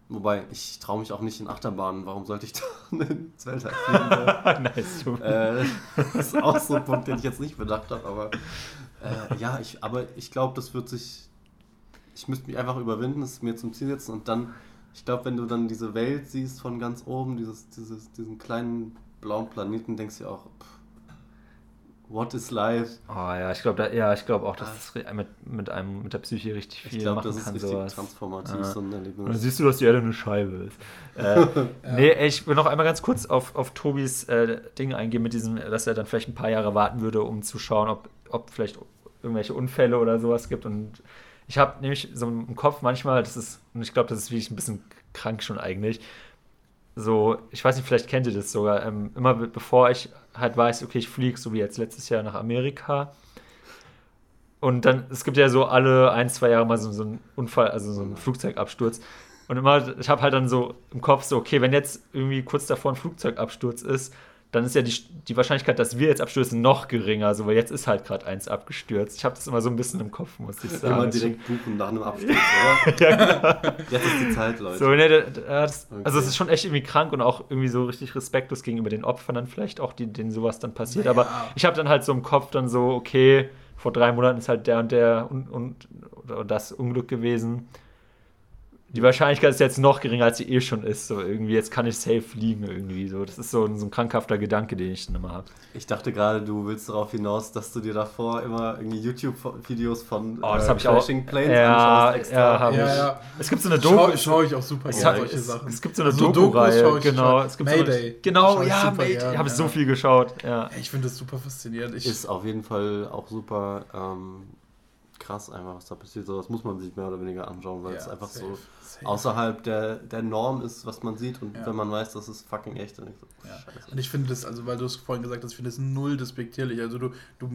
Wobei, ich traue mich auch nicht in Achterbahnen. Warum sollte ich da ins Weltall fliegen? nice. Äh, das ist auch so ein Punkt, den ich jetzt nicht bedacht habe. Aber äh, ja, ich, aber ich glaube, das wird sich. Ich müsste mich einfach überwinden, es mir zum Ziel setzen und dann. Ich glaube, wenn du dann diese Welt siehst von ganz oben, dieses, dieses, diesen kleinen blauen Planeten, denkst du auch, pff, What is Life? Oh ja, ich glaube ja, ich auch, dass das mit, mit, einem, mit der Psyche richtig viel ich glaub, machen das kann. Ich glaube, das ist richtig transformativ, ja. so ein Erlebnis. Und dann siehst du, dass die Erde eine Scheibe ist. äh, ja. Nee, ich will noch einmal ganz kurz auf, auf Tobis äh, Ding eingehen, mit diesem, dass er dann vielleicht ein paar Jahre warten würde, um zu schauen, ob, ob vielleicht irgendwelche Unfälle oder sowas gibt. Und ich habe nämlich so im Kopf manchmal, das ist, und ich glaube, das ist wirklich ein bisschen krank schon eigentlich, so, ich weiß nicht, vielleicht kennt ihr das sogar, ähm, immer bevor ich halt weiß, okay, ich fliege, so wie jetzt letztes Jahr nach Amerika. Und dann, es gibt ja so alle ein, zwei Jahre mal so, so einen Unfall, also so einen Flugzeugabsturz. Und immer, ich habe halt dann so im Kopf so, okay, wenn jetzt irgendwie kurz davor ein Flugzeugabsturz ist, dann ist ja die, die Wahrscheinlichkeit, dass wir jetzt abstürzen, noch geringer. So, weil jetzt ist halt gerade eins abgestürzt. Ich habe das immer so ein bisschen im Kopf, muss ich sagen. Immer direkt buchen nach einem Absturz, oder? ja, genau. Jetzt ist die Zeit, Leute. So, ne, das, okay. Also es ist schon echt irgendwie krank und auch irgendwie so richtig respektlos gegenüber den Opfern dann vielleicht auch, die, denen sowas dann passiert. Naja. Aber ich habe dann halt so im Kopf dann so, okay, vor drei Monaten ist halt der und der und, und oder das Unglück gewesen die Wahrscheinlichkeit ist jetzt noch geringer, als sie eh schon ist. So irgendwie, jetzt kann ich safe fliegen irgendwie. So, das ist so ein, so ein krankhafter Gedanke, den ich dann immer habe. Ich dachte gerade, du willst darauf hinaus, dass du dir davor immer irgendwie YouTube-Videos von oh, das äh, ich auch. Planes ja, anschaust. Ja, habe ja, ich. Ja. Es gibt so eine Doku. Schaue schau ich auch super gerne solche Sachen. Es gibt so eine also Doku-Reihe. Genau. Es gibt Mayday. So genau, ja, Mayday. Ich habe ja. so viel geschaut. Ja. Ich finde das super faszinierend. Ich ist auf jeden Fall auch super. Ähm, krass einfach, was da passiert. So, das muss man sich mehr oder weniger anschauen, weil ja, es einfach safe, so safe. außerhalb der, der Norm ist, was man sieht. Und ja. wenn man weiß, das ist fucking echt, dann ich so, ja. Und ich finde das, also weil du es vorhin gesagt hast, ich finde es null despektierlich. Also du, du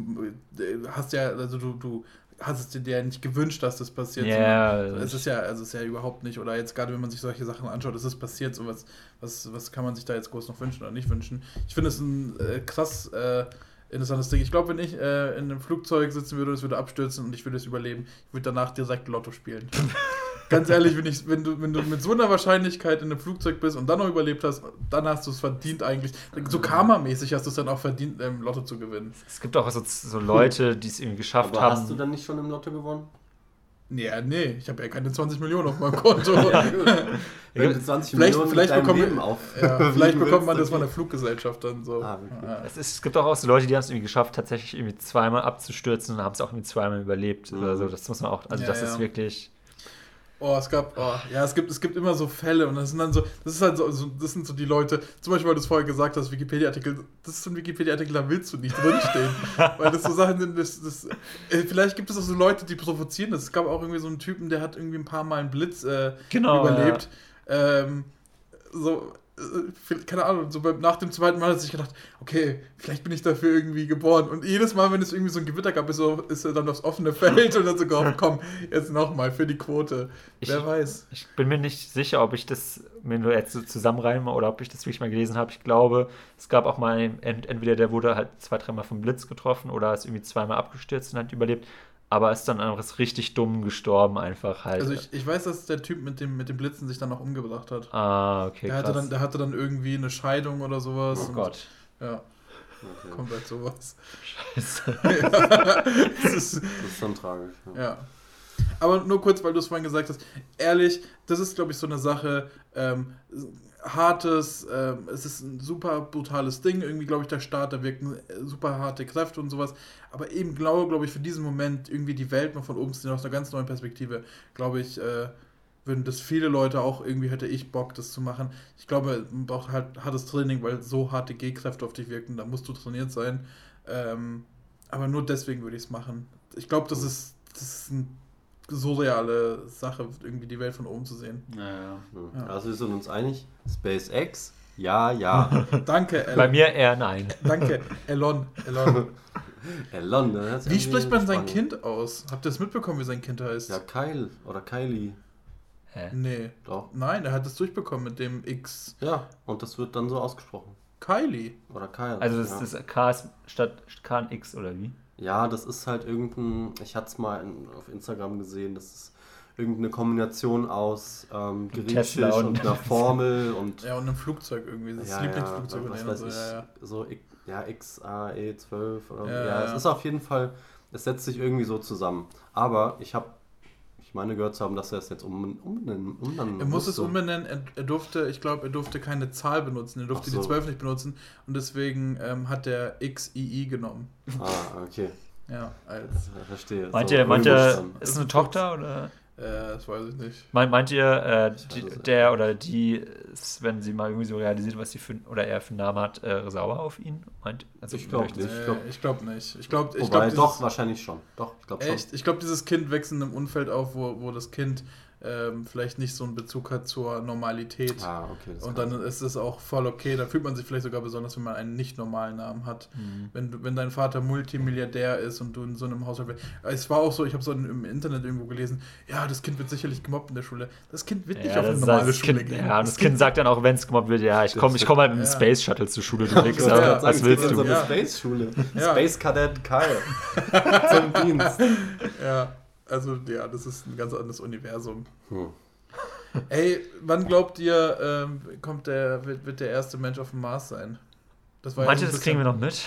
äh, hast ja, also du, du hast es dir ja nicht gewünscht, dass das passiert. Ja. Yeah, es ist ja, also es ist ja überhaupt nicht, oder jetzt gerade wenn man sich solche Sachen anschaut, ist es passiert, so was, was, was kann man sich da jetzt groß noch wünschen oder nicht wünschen. Ich finde es ein äh, krass äh, interessantes Ding. Ich glaube, wenn ich äh, in einem Flugzeug sitzen würde, es würde abstürzen und ich würde es überleben, ich würde danach direkt Lotto spielen. Ganz ehrlich, wenn, ich, wenn, du, wenn du mit so einer Wahrscheinlichkeit in einem Flugzeug bist und dann noch überlebt hast, dann hast du es verdient eigentlich. So karmamäßig hast du es dann auch verdient, im Lotto zu gewinnen. Es gibt auch so, so Leute, die es irgendwie geschafft Aber haben. Hast du dann nicht schon im Lotto gewonnen? Ja, nee, ich habe ja keine 20 Millionen auf meinem Konto. ja, Wenn du 20 vielleicht, Millionen vielleicht, bekommen, auf, ja, vielleicht bekommt man das von der Fluggesellschaft dann so. Ah, ja. es, ist, es, gibt auch, so Leute, die haben es irgendwie geschafft, tatsächlich irgendwie zweimal abzustürzen und haben es auch irgendwie zweimal überlebt. Mhm. Oder so. Das muss man auch, also das ist wirklich Oh, es gab, oh, ja, es gibt, es gibt immer so Fälle und das sind dann so, das ist halt so, so das sind so die Leute, zum Beispiel, weil du es vorher gesagt hast, Wikipedia-Artikel, das ist so ein Wikipedia-Artikel, da willst du nicht drinstehen. weil das so Sachen sind, das, das, äh, vielleicht gibt es auch so Leute, die provozieren das. Es gab auch irgendwie so einen Typen, der hat irgendwie ein paar Mal einen Blitz äh, genau, überlebt. Ja. Ähm, so, keine Ahnung, so beim, nach dem zweiten Mal hat sich gedacht, okay, vielleicht bin ich dafür irgendwie geboren. Und jedes Mal, wenn es irgendwie so ein Gewitter gab, ist, so, ist er dann aufs offene Feld und dann so gehofft, komm, jetzt nochmal für die Quote. Ich, Wer weiß. Ich bin mir nicht sicher, ob ich das mir nur jetzt so zusammenreime oder ob ich das wirklich mal gelesen habe. Ich glaube, es gab auch mal, entweder der wurde halt zwei, dreimal vom Blitz getroffen oder ist irgendwie zweimal abgestürzt und hat überlebt aber ist dann einfach richtig dumm gestorben, einfach halt. Also ich, ich weiß, dass der Typ mit dem, mit dem Blitzen sich dann noch umgebracht hat. Ah, okay. Der, hatte dann, der hatte dann irgendwie eine Scheidung oder sowas. Oh Gott. Ja. Okay. Kommt halt sowas. Scheiße. ja, das, ist, das ist schon tragisch. Ja. ja. Aber nur kurz, weil du es vorhin gesagt hast. Ehrlich, das ist, glaube ich, so eine Sache. Ähm, hartes, äh, es ist ein super brutales Ding. Irgendwie, glaube ich, der Staat, da wirken super harte Kräfte und sowas. Aber eben glaube, glaube ich, für diesen Moment irgendwie die Welt mal von oben zu sehen, aus einer ganz neuen Perspektive, glaube ich, äh, würden das viele Leute auch irgendwie hätte ich Bock, das zu machen. Ich glaube, man braucht halt hartes Training, weil so harte G-Kräfte auf dich wirken, da musst du trainiert sein. Ähm, aber nur deswegen würde ich es machen. Ich glaube, das ist, das ist ein surreale Sache, irgendwie die Welt von oben zu sehen. Ja, ja. Also wir sind uns einig, SpaceX, ja, ja. Danke, Elon. Bei mir eher nein. Danke, Elon. Elon. Elon, ne? Wie spricht man sein Kind aus? Habt ihr das mitbekommen, wie sein Kind heißt? Ja, Kyle oder Kylie. Hä? Nee. Doch. Nein, er hat es durchbekommen mit dem X. Ja, und das wird dann so ausgesprochen. Kylie. Oder Kyle. Also das, ja. das K ist statt K ein X oder wie? Ja, das ist halt irgendein, ich hatte es mal in, auf Instagram gesehen, das ist irgendeine Kombination aus ähm, Griechisch und, und, einer Formel und. Ja, und einem Flugzeug irgendwie, das ja, Lieblingsflugzeug. Ja, was weiß so, ich, ja, so ja, XAE12 oder ja, ja, es ist auf jeden Fall, es setzt sich irgendwie so zusammen. Aber ich habe ich meine gehört zu haben, dass er es jetzt um, umbenennen, umbenennen Er muss es umbenennen, er, er, durfte, ich glaube, er durfte keine Zahl benutzen, er durfte so. die 12 nicht benutzen und deswegen ähm, hat er XII genommen. Ah, okay. ja, als. Verstehe. Meint ihr, meint ihr, ist es eine Tochter oder? Äh, das weiß ich nicht. Meint, meint ihr, äh, die, der oder die, ist, wenn sie mal irgendwie so realisiert, was sie für oder er für einen Namen hat, äh, sauer auf ihn? Meint, also ich glaube nicht. Ich glaube ich glaub nicht. Ich glaub, ich glaub, doch, wahrscheinlich schon. Doch, ich glaube schon. Echt? Ich glaube, dieses Kind wächst in einem Umfeld auf, wo, wo das Kind ähm, vielleicht nicht so einen Bezug hat zur Normalität. Ah, okay. Und dann ist es auch voll okay. Da fühlt man sich vielleicht sogar besonders, wenn man einen nicht normalen Namen hat. Mhm. Wenn, wenn dein Vater Multimilliardär ist und du in so einem Haushalt bist. Es war auch so, ich habe so im Internet irgendwo gelesen, ja, das Kind wird sicherlich gemobbt in der Schule. Das Kind wird nicht ja, auf eine normale Schule kind, gehen. Ja, und das, das Kind, kind sagt dann auch, wenn es gemobbt wird, ja, ich komme ich komm halt mit dem ja. Space Shuttle zur Schule, du Wichser. Ja, was willst du? So eine Space-Schule. Space Cadet Kyle. Zum Dienst. Ja. Also, ja, das ist ein ganz anderes Universum. Hm. Ey, wann glaubt ihr, ähm, kommt der, wird, wird der erste Mensch auf dem Mars sein? Das war Manche, ja so das kriegen wir noch mit.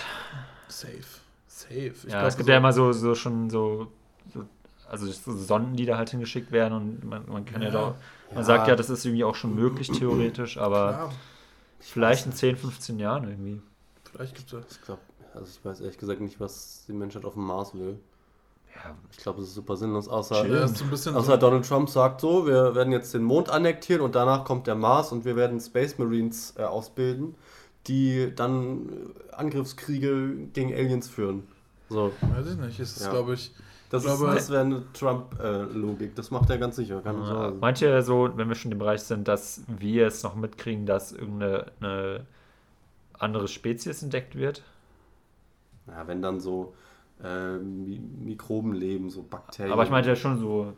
Safe. Safe. Ich ja, es gibt so ja immer so, so schon so, so also so Sonden, die da halt hingeschickt werden und man, man kann ja, ja da, man ja. sagt ja, das ist irgendwie auch schon möglich theoretisch, aber vielleicht in 10, 15 Jahren irgendwie. Vielleicht gibt es Ich glaube, also ich weiß ehrlich gesagt nicht, was die Menschheit auf dem Mars will. Ja, ich glaube, es ist super sinnlos, außer, so außer Donald Trump sagt so, wir werden jetzt den Mond annektieren und danach kommt der Mars und wir werden Space Marines äh, ausbilden, die dann äh, Angriffskriege gegen Aliens führen. So. Weiß ich nicht, ist ja. glaube ich. Das, das wäre eine Trump-Logik, äh, das macht er ganz sicher. Keine ja, manche so, wenn wir schon im Bereich sind, dass wir es noch mitkriegen, dass irgendeine andere Spezies entdeckt wird. Ja, wenn dann so äh, Mikroben leben, so Bakterien. Aber ich meinte ja schon so.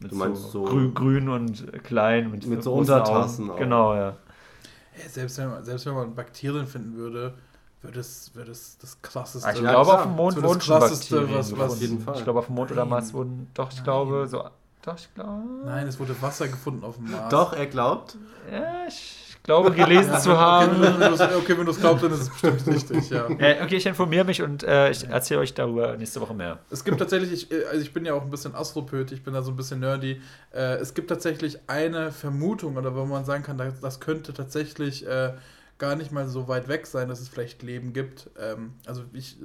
du meinst so, so grün, grün, und klein. Mit, mit so Untertassen auch. Genau, ja. ja. selbst, wenn man, selbst wenn man Bakterien finden würde, würde es, würde es das krasseste. Ich glaube, auf dem Mond wurden schon Bakterien. Was, was auf jeden Fall. Ich glaube, auf dem Mond Nein. oder Mars wurden, doch, ich Nein. glaube, so. Doch, ich glaube. Nein, es wurde Wasser gefunden auf dem Mars. Doch, er glaubt. Ja, ich glaube, gelesen zu haben. Okay, wenn du es glaubst, dann ist es bestimmt richtig, ja. Äh, okay, ich informiere mich und äh, ich erzähle euch darüber nächste Woche mehr. Es gibt tatsächlich, ich, äh, also ich bin ja auch ein bisschen Astropöt, ich bin da so ein bisschen nerdy. Äh, es gibt tatsächlich eine Vermutung, oder wo man sagen kann, das, das könnte tatsächlich äh, gar nicht mal so weit weg sein, dass es vielleicht Leben gibt. Ähm, also ich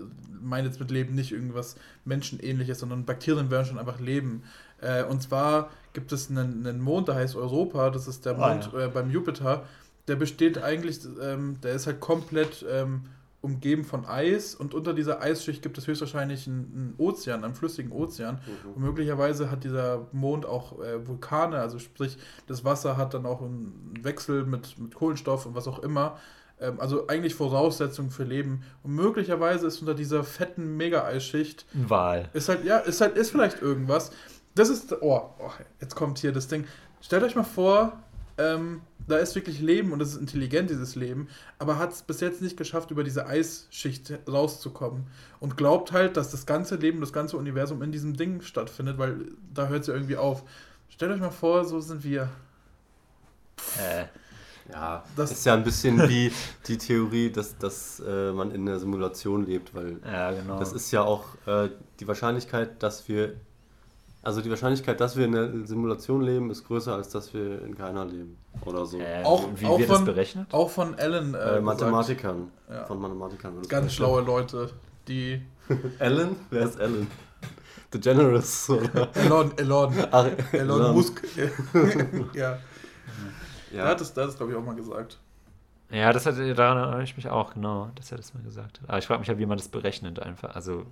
meine jetzt mit Leben nicht irgendwas Menschenähnliches, sondern Bakterien werden schon einfach leben. Äh, und zwar gibt es einen, einen, Mond, der heißt Europa, das ist der Mond ah, ja. beim Jupiter der besteht eigentlich, ähm, der ist halt komplett ähm, umgeben von Eis und unter dieser Eisschicht gibt es höchstwahrscheinlich einen, einen Ozean, einen flüssigen Ozean. Mhm. Und möglicherweise hat dieser Mond auch äh, Vulkane, also sprich, das Wasser hat dann auch einen Wechsel mit, mit Kohlenstoff und was auch immer. Ähm, also eigentlich Voraussetzungen für Leben. Und möglicherweise ist unter dieser fetten Mega-Eisschicht. Ein Wal. Ist halt, ja, ist halt, ist vielleicht irgendwas. Das ist. Oh, oh, jetzt kommt hier das Ding. Stellt euch mal vor, ähm, da ist wirklich Leben und es ist intelligent, dieses Leben, aber hat es bis jetzt nicht geschafft, über diese Eisschicht rauszukommen. Und glaubt halt, dass das ganze Leben, das ganze Universum in diesem Ding stattfindet, weil da hört es ja irgendwie auf. Stellt euch mal vor, so sind wir. Äh. Ja, das ist ja ein bisschen wie die Theorie, dass, dass äh, man in einer Simulation lebt, weil ja, genau. das ist ja auch äh, die Wahrscheinlichkeit, dass wir also die Wahrscheinlichkeit, dass wir in einer Simulation leben, ist größer, als dass wir in keiner leben. Oder so. Äh, auch, wie auch wird von, das berechnet? Auch von Alan. Äh, äh, Mathematikern. Ja. Von Mathematikern. Ganz schlaue Leute, die. Alan? Wer ist Alan? The Generous, oder? Elon, Elon. Ach, Elon, Elon Musk. ja. ja. Der hat das, das glaube ich, auch mal gesagt. Ja, das hat, daran erinnere ich mich auch, genau, dass er das mal gesagt hat. Aber ich frage mich halt, wie man das berechnet einfach. Also,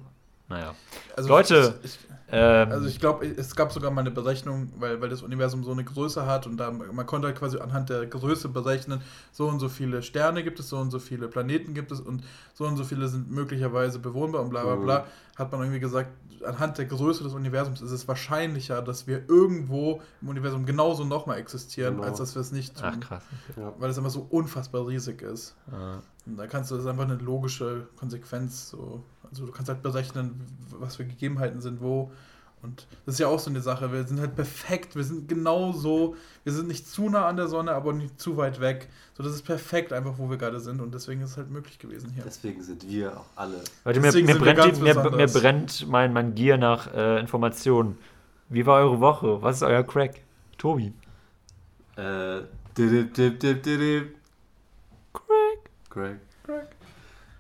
naja. Also Leute. Ich, ähm, also ich glaube, es gab sogar mal eine Berechnung, weil, weil das Universum so eine Größe hat und da man konnte halt quasi anhand der Größe berechnen, so und so viele Sterne gibt es, so und so viele Planeten gibt es und so und so viele sind möglicherweise bewohnbar und bla bla bla. Mhm. Hat man irgendwie gesagt, anhand der Größe des Universums ist es wahrscheinlicher, dass wir irgendwo im Universum genauso nochmal existieren, genau. als dass wir es nicht tun. Ach krass. Okay. Weil es immer so unfassbar riesig ist. Ah. Und da kannst du, das ist einfach eine logische Konsequenz. So. Also du kannst halt berechnen, was für Gegebenheiten sind wo. Und das ist ja auch so eine Sache. Wir sind halt perfekt. Wir sind genau so. Wir sind nicht zu nah an der Sonne, aber nicht zu weit weg. So, das ist perfekt einfach, wo wir gerade sind. Und deswegen ist es halt möglich gewesen hier. Deswegen sind wir auch alle. Leute, mir, mir, brennt, mir, mir, brennt mein, mein Gier nach äh, Informationen. Wie war eure Woche? Was ist euer Crack? Tobi. Äh. Dip, dip, dip, dip, Crack. Crack. Crack.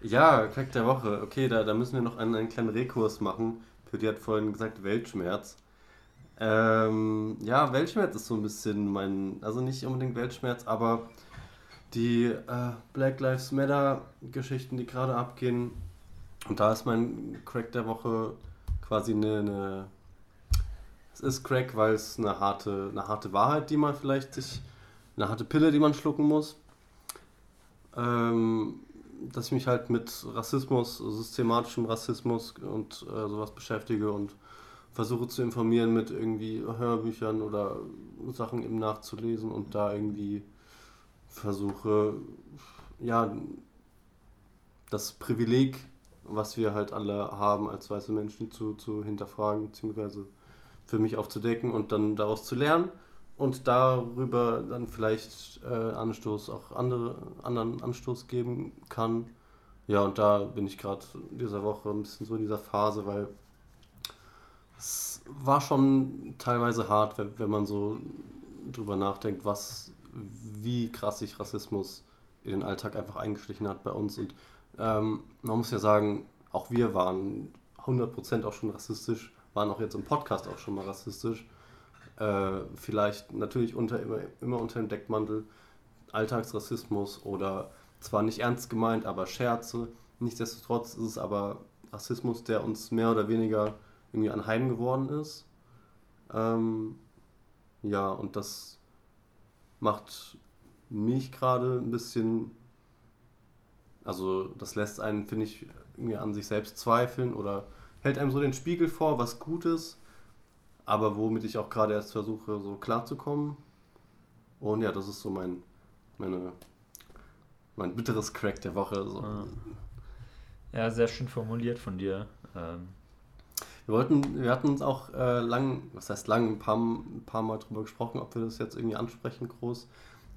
Ja, Crack der Woche. Okay, da, da müssen wir noch einen, einen kleinen Rekurs machen. Pötti hat vorhin gesagt Weltschmerz. Ähm, ja, Weltschmerz ist so ein bisschen mein, also nicht unbedingt Weltschmerz, aber die äh, Black Lives Matter Geschichten, die gerade abgehen. Und da ist mein Crack der Woche quasi eine, eine es ist Crack, weil es eine harte, eine harte Wahrheit, die man vielleicht sich, eine harte Pille, die man schlucken muss. Ähm, dass ich mich halt mit Rassismus, systematischem Rassismus und äh, sowas beschäftige und versuche zu informieren mit irgendwie Hörbüchern oder Sachen eben nachzulesen und da irgendwie versuche, ja, das Privileg, was wir halt alle haben als weiße Menschen, zu, zu hinterfragen, beziehungsweise für mich aufzudecken und dann daraus zu lernen und darüber dann vielleicht äh, Anstoß, auch andere, anderen Anstoß geben kann. Ja, und da bin ich gerade dieser Woche ein bisschen so in dieser Phase, weil es war schon teilweise hart, wenn, wenn man so drüber nachdenkt, was, wie krass sich Rassismus in den Alltag einfach eingeschlichen hat bei uns. Und ähm, man muss ja sagen, auch wir waren 100% auch schon rassistisch, waren auch jetzt im Podcast auch schon mal rassistisch. Äh, vielleicht natürlich unter, immer, immer unter dem Deckmantel Alltagsrassismus oder zwar nicht ernst gemeint, aber Scherze. Nichtsdestotrotz ist es aber Rassismus, der uns mehr oder weniger irgendwie anheim geworden ist. Ähm, ja, und das macht mich gerade ein bisschen, also das lässt einen, finde ich, irgendwie an sich selbst zweifeln oder hält einem so den Spiegel vor, was gut ist aber womit ich auch gerade erst versuche, so klarzukommen. Und ja, das ist so mein, meine, mein bitteres Crack der Woche. So. Ja, sehr schön formuliert von dir. Ähm. Wir wollten, wir hatten uns auch äh, lang, was heißt lang, ein paar, ein paar Mal drüber gesprochen, ob wir das jetzt irgendwie ansprechen groß.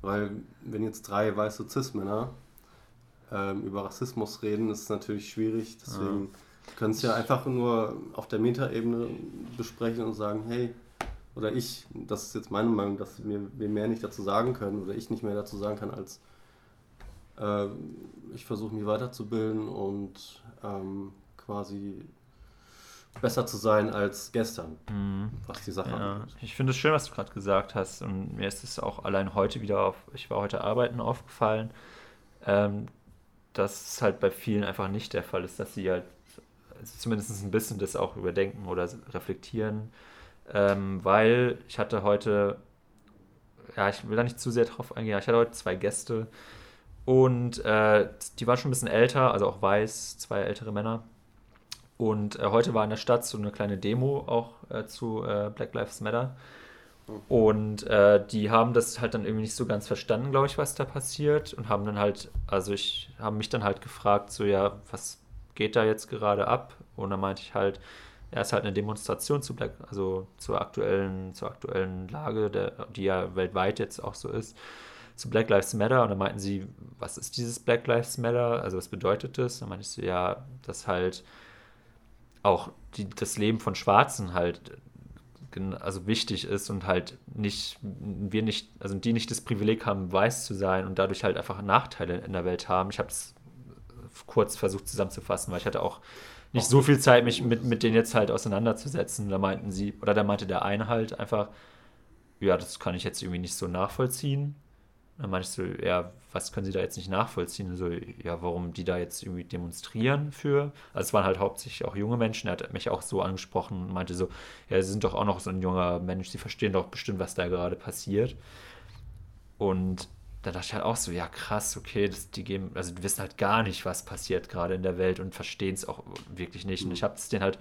Weil wenn jetzt drei weiße Cis-Männer ähm, über Rassismus reden, ist es natürlich schwierig. Deswegen ah können es ja einfach nur auf der Metaebene besprechen und sagen, hey, oder ich, das ist jetzt meine Meinung, dass wir, wir mehr nicht dazu sagen können oder ich nicht mehr dazu sagen kann, als äh, ich versuche mich weiterzubilden und ähm, quasi besser zu sein als gestern, mhm. was die Sache ja. angeht. Ich finde es schön, was du gerade gesagt hast und mir ist es auch allein heute wieder auf, ich war heute arbeiten aufgefallen, ähm, das halt bei vielen einfach nicht der Fall ist, dass sie halt zumindest ein bisschen das auch überdenken oder reflektieren. Ähm, weil ich hatte heute, ja, ich will da nicht zu sehr drauf eingehen, ich hatte heute zwei Gäste und äh, die waren schon ein bisschen älter, also auch weiß, zwei ältere Männer. Und äh, heute war in der Stadt so eine kleine Demo auch äh, zu äh, Black Lives Matter. Und äh, die haben das halt dann irgendwie nicht so ganz verstanden, glaube ich, was da passiert. Und haben dann halt, also ich habe mich dann halt gefragt, so ja, was geht da jetzt gerade ab? Und dann meinte ich halt, ja, ist halt eine Demonstration zu Black, also zur aktuellen, zur aktuellen Lage, der, die ja weltweit jetzt auch so ist, zu Black Lives Matter. Und dann meinten sie, was ist dieses Black Lives Matter? Also was bedeutet das? Dann meinte ich so, ja, dass halt auch die, das Leben von Schwarzen halt also wichtig ist und halt nicht, wir nicht, also die nicht das Privileg haben, weiß zu sein und dadurch halt einfach Nachteile in der Welt haben. Ich habe es kurz versucht zusammenzufassen, weil ich hatte auch nicht so viel Zeit, mich mit, mit denen jetzt halt auseinanderzusetzen. Da meinten sie, oder da meinte der eine halt einfach, ja, das kann ich jetzt irgendwie nicht so nachvollziehen. Dann meinte ich so, ja, was können Sie da jetzt nicht nachvollziehen? So, ja, warum die da jetzt irgendwie demonstrieren für? Also es waren halt hauptsächlich auch junge Menschen. Er hat mich auch so angesprochen und meinte so, ja, Sie sind doch auch noch so ein junger Mensch, Sie verstehen doch bestimmt, was da gerade passiert. Und da dachte ich halt auch so, ja krass, okay, das, die geben, also die wissen halt gar nicht, was passiert gerade in der Welt und verstehen es auch wirklich nicht. Und ich habe es denen halt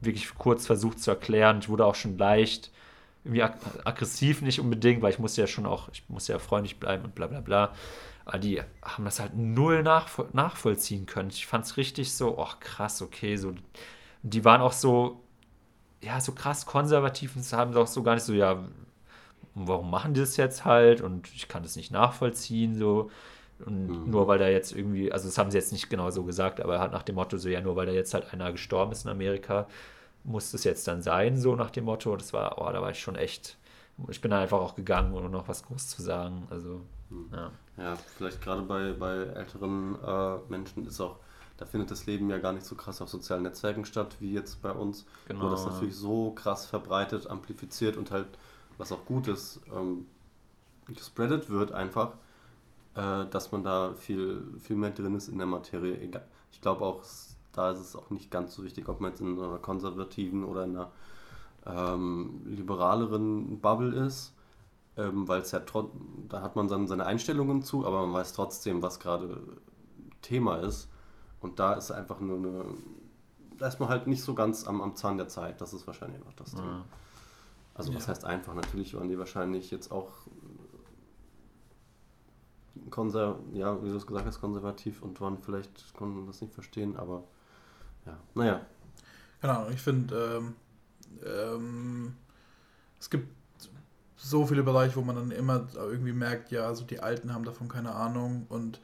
wirklich kurz versucht zu erklären. Ich wurde auch schon leicht irgendwie ag aggressiv nicht unbedingt, weil ich musste ja schon auch, ich musste ja freundlich bleiben und bla bla bla. Aber die haben das halt null nachvoll nachvollziehen können. Ich fand es richtig so, ach krass, okay, so. Die waren auch so, ja, so krass konservativ und haben auch so gar nicht so, ja, warum machen die das jetzt halt? Und ich kann das nicht nachvollziehen, so. Und mhm. nur weil da jetzt irgendwie, also das haben sie jetzt nicht genau so gesagt, aber halt nach dem Motto so, ja, nur weil da jetzt halt einer gestorben ist in Amerika, muss das jetzt dann sein, so nach dem Motto. Das war, oh, da war ich schon echt, ich bin da einfach auch gegangen, ohne noch was groß zu sagen. Also, mhm. ja. Ja, vielleicht gerade bei, bei älteren äh, Menschen ist auch, da findet das Leben ja gar nicht so krass auf sozialen Netzwerken statt, wie jetzt bei uns. Genau. Wo das natürlich so krass verbreitet, amplifiziert und halt was auch gut ist, ähm, gespreadet wird einfach, äh, dass man da viel, viel mehr drin ist in der Materie. Ich glaube auch, da ist es auch nicht ganz so wichtig, ob man jetzt in einer konservativen oder in einer ähm, liberaleren Bubble ist, ähm, weil es ja da hat man dann seine Einstellungen zu, aber man weiß trotzdem, was gerade Thema ist. Und da ist einfach nur eine, da ist man halt nicht so ganz am, am Zahn der Zeit. Das ist wahrscheinlich einfach das Thema. Also was ja. heißt einfach? Natürlich waren die wahrscheinlich jetzt auch konser ja, wie du es gesagt hast, konservativ und waren vielleicht, konnten das nicht verstehen, aber ja, naja. Genau, ich finde, ähm, ähm, es gibt so viele Bereiche, wo man dann immer irgendwie merkt, ja, also die Alten haben davon keine Ahnung und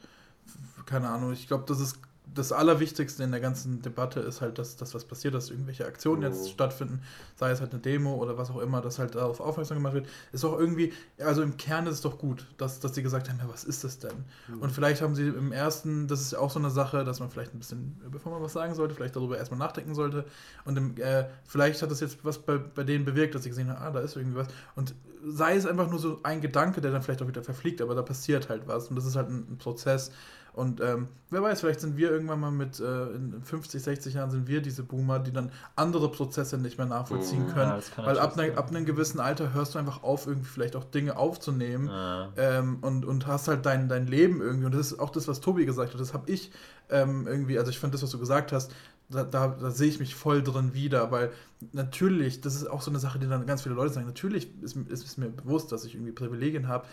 keine Ahnung, ich glaube, das ist das Allerwichtigste in der ganzen Debatte ist halt, dass das, was passiert, dass irgendwelche Aktionen jetzt oh. stattfinden, sei es halt eine Demo oder was auch immer, dass halt darauf aufmerksam gemacht wird, ist auch irgendwie, also im Kern ist es doch gut, dass, dass die gesagt haben, ja, was ist das denn? Mhm. Und vielleicht haben sie im ersten, das ist auch so eine Sache, dass man vielleicht ein bisschen, bevor man was sagen sollte, vielleicht darüber erstmal nachdenken sollte und im, äh, vielleicht hat das jetzt was bei, bei denen bewirkt, dass sie gesehen haben, ah, da ist irgendwie was und sei es einfach nur so ein Gedanke, der dann vielleicht auch wieder verfliegt, aber da passiert halt was und das ist halt ein, ein Prozess, und ähm, wer weiß, vielleicht sind wir irgendwann mal mit äh, in 50, 60 Jahren sind wir diese Boomer, die dann andere Prozesse nicht mehr nachvollziehen mhm. können. Ja, weil ab, ne, ab einem gewissen Alter hörst du einfach auf, irgendwie vielleicht auch Dinge aufzunehmen ja. ähm, und, und hast halt dein, dein Leben irgendwie. Und das ist auch das, was Tobi gesagt hat. Das habe ich ähm, irgendwie, also ich fand das, was du gesagt hast, da, da, da, sehe ich mich voll drin wieder, weil natürlich, das ist auch so eine Sache, die dann ganz viele Leute sagen, natürlich ist, ist, ist mir bewusst, dass ich irgendwie Privilegien habe.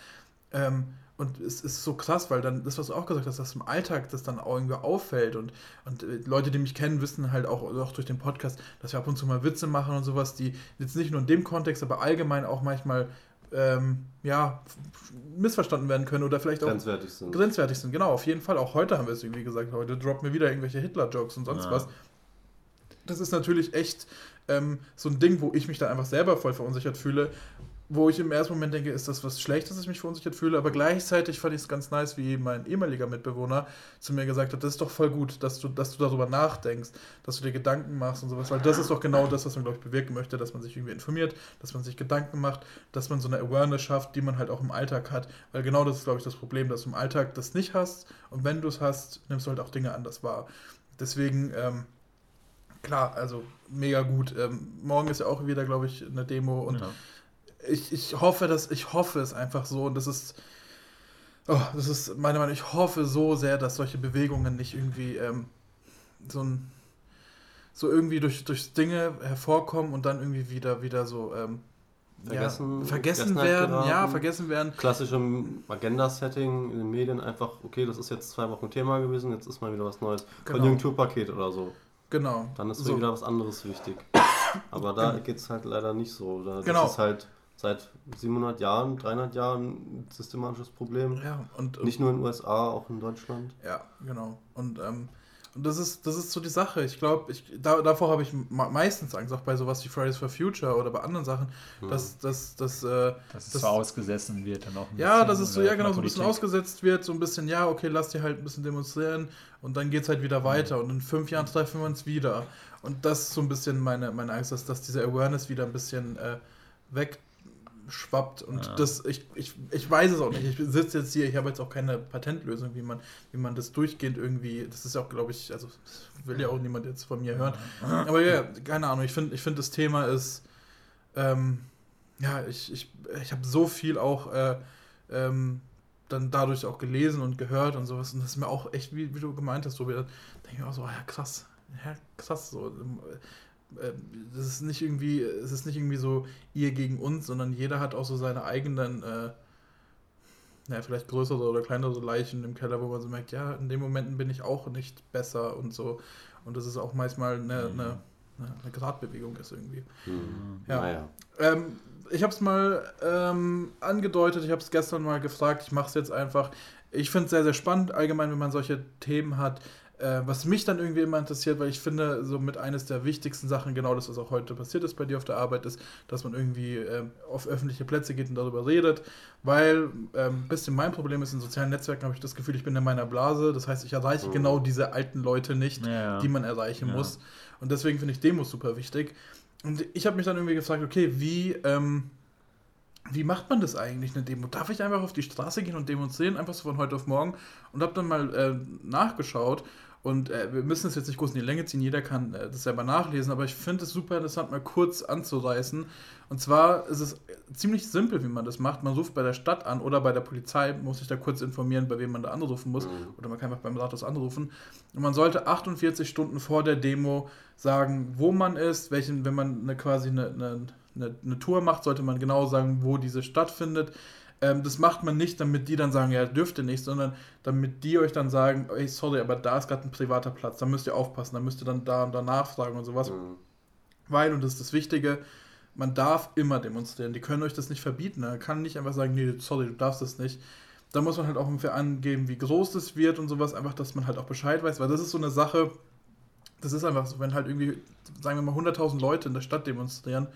Ähm, und es ist so krass, weil dann das, was du auch gesagt hast, dass im Alltag das dann auch irgendwie auffällt. Und, und äh, Leute, die mich kennen, wissen halt auch, auch durch den Podcast, dass wir ab und zu mal Witze machen und sowas, die jetzt nicht nur in dem Kontext, aber allgemein auch manchmal ähm, ja, missverstanden werden können oder vielleicht auch grenzwertig sind. Grenzwertig sind, genau, auf jeden Fall. Auch heute haben wir es irgendwie gesagt, heute droppen wir wieder irgendwelche Hitler-Jokes und sonst ja. was. Das ist natürlich echt ähm, so ein Ding, wo ich mich da einfach selber voll verunsichert fühle, wo ich im ersten Moment denke, ist das was Schlechtes, dass ich mich verunsichert fühle, aber gleichzeitig fand ich es ganz nice, wie mein ehemaliger Mitbewohner zu mir gesagt hat, das ist doch voll gut, dass du, dass du darüber nachdenkst, dass du dir Gedanken machst und sowas, weil das ist doch genau das, was man, glaube ich, bewirken möchte, dass man sich irgendwie informiert, dass man sich Gedanken macht, dass man so eine Awareness schafft, die man halt auch im Alltag hat, weil genau das ist, glaube ich, das Problem, dass du im Alltag das nicht hast und wenn du es hast, nimmst du halt auch Dinge anders wahr. Deswegen, ähm, klar, also mega gut. Ähm, morgen ist ja auch wieder, glaube ich, eine Demo und ja ich, ich hoffe, dass ich hoffe es einfach so und das ist oh, das ist meine Meinung. Ich hoffe so sehr, dass solche Bewegungen nicht irgendwie ähm, so ein so irgendwie durch, durch Dinge hervorkommen und dann irgendwie wieder wieder so ähm, vergessen, ja, vergessen werden, geraten. ja, vergessen werden. Klassischem Agenda-Setting in den Medien einfach, okay, das ist jetzt zwei Wochen Thema gewesen, jetzt ist mal wieder was Neues. Genau. Konjunkturpaket oder so. Genau. Dann ist so. wieder was anderes wichtig. Aber da geht es halt leider nicht so. Da, genau. Das ist halt seit 700 Jahren, 300 Jahren ein systematisches Problem. Ja, und, Nicht nur in den USA, auch in Deutschland. Ja, genau. Und, ähm, und das ist, das ist so die Sache. Ich glaube, ich, da, davor habe ich meistens Angst, auch bei sowas wie Fridays for Future oder bei anderen Sachen, mhm. dass, dass, dass, äh, dass es das, so ausgesessen wird dann auch Ja, dass es so, ja genau, so ein bisschen ausgesetzt wird, so ein bisschen, ja, okay, lass die halt ein bisschen demonstrieren und dann geht es halt wieder weiter mhm. und in fünf Jahren treffen wir uns wieder. Und das ist so ein bisschen meine, meine Angst, dass, dass diese Awareness wieder ein bisschen äh, weg schwappt. Und ja. das, ich, ich, ich weiß es auch nicht. Ich sitze jetzt hier, ich habe jetzt auch keine Patentlösung, wie man, wie man das durchgehend irgendwie, das ist auch, glaube ich, also will ja auch niemand jetzt von mir hören. Aber ja, keine Ahnung, ich finde, ich find, das Thema ist, ähm, ja, ich, ich, ich habe so viel auch äh, ähm, dann dadurch auch gelesen und gehört und sowas. Und das ist mir auch echt, wie, wie du gemeint hast, so wieder, denke ich auch so, ja krass, ja krass, so äh, das ist nicht irgendwie, es ist nicht irgendwie so ihr gegen uns, sondern jeder hat auch so seine eigenen, äh, naja, vielleicht größere oder kleinere Leichen im Keller, wo man so merkt, ja, in den Momenten bin ich auch nicht besser und so. Und das ist auch manchmal eine, mhm. eine, eine Gradbewegung ist irgendwie. Mhm. Ja. Naja. Ähm, ich habe es mal ähm, angedeutet, ich habe es gestern mal gefragt, ich mache es jetzt einfach. Ich finde es sehr, sehr spannend, allgemein, wenn man solche Themen hat. Äh, was mich dann irgendwie immer interessiert, weil ich finde, so mit eines der wichtigsten Sachen, genau das, was auch heute passiert ist bei dir auf der Arbeit, ist, dass man irgendwie äh, auf öffentliche Plätze geht und darüber redet. Weil ähm, ein bisschen mein Problem ist, in sozialen Netzwerken habe ich das Gefühl, ich bin in meiner Blase. Das heißt, ich erreiche oh. genau diese alten Leute nicht, ja. die man erreichen ja. muss. Und deswegen finde ich Demos super wichtig. Und ich habe mich dann irgendwie gefragt, okay, wie. Ähm, wie macht man das eigentlich, eine Demo? Darf ich einfach auf die Straße gehen und demonstrieren, einfach so von heute auf morgen? Und habe dann mal äh, nachgeschaut und äh, wir müssen es jetzt nicht groß in die Länge ziehen, jeder kann äh, das selber nachlesen, aber ich finde es super interessant, mal kurz anzureißen. Und zwar ist es ziemlich simpel, wie man das macht. Man ruft bei der Stadt an oder bei der Polizei, muss sich da kurz informieren, bei wem man da anrufen muss. Mhm. Oder man kann einfach beim Rathaus anrufen. Und man sollte 48 Stunden vor der Demo sagen, wo man ist, welchen, wenn man eine, quasi eine, eine, eine, eine Tour macht, sollte man genau sagen, wo diese stattfindet ähm, das macht man nicht, damit die dann sagen, ja, dürft ihr nicht, sondern damit die euch dann sagen, ey, sorry, aber da ist gerade ein privater Platz, da müsst ihr aufpassen, da müsst ihr dann da und da nachfragen und sowas. Mhm. Weil, und das ist das Wichtige, man darf immer demonstrieren. Die können euch das nicht verbieten. Man kann nicht einfach sagen, nee, sorry, du darfst das nicht. Da muss man halt auch ungefähr angeben, wie groß das wird und sowas, einfach, dass man halt auch Bescheid weiß, weil das ist so eine Sache, das ist einfach so, wenn halt irgendwie, sagen wir mal, 100.000 Leute in der Stadt demonstrieren,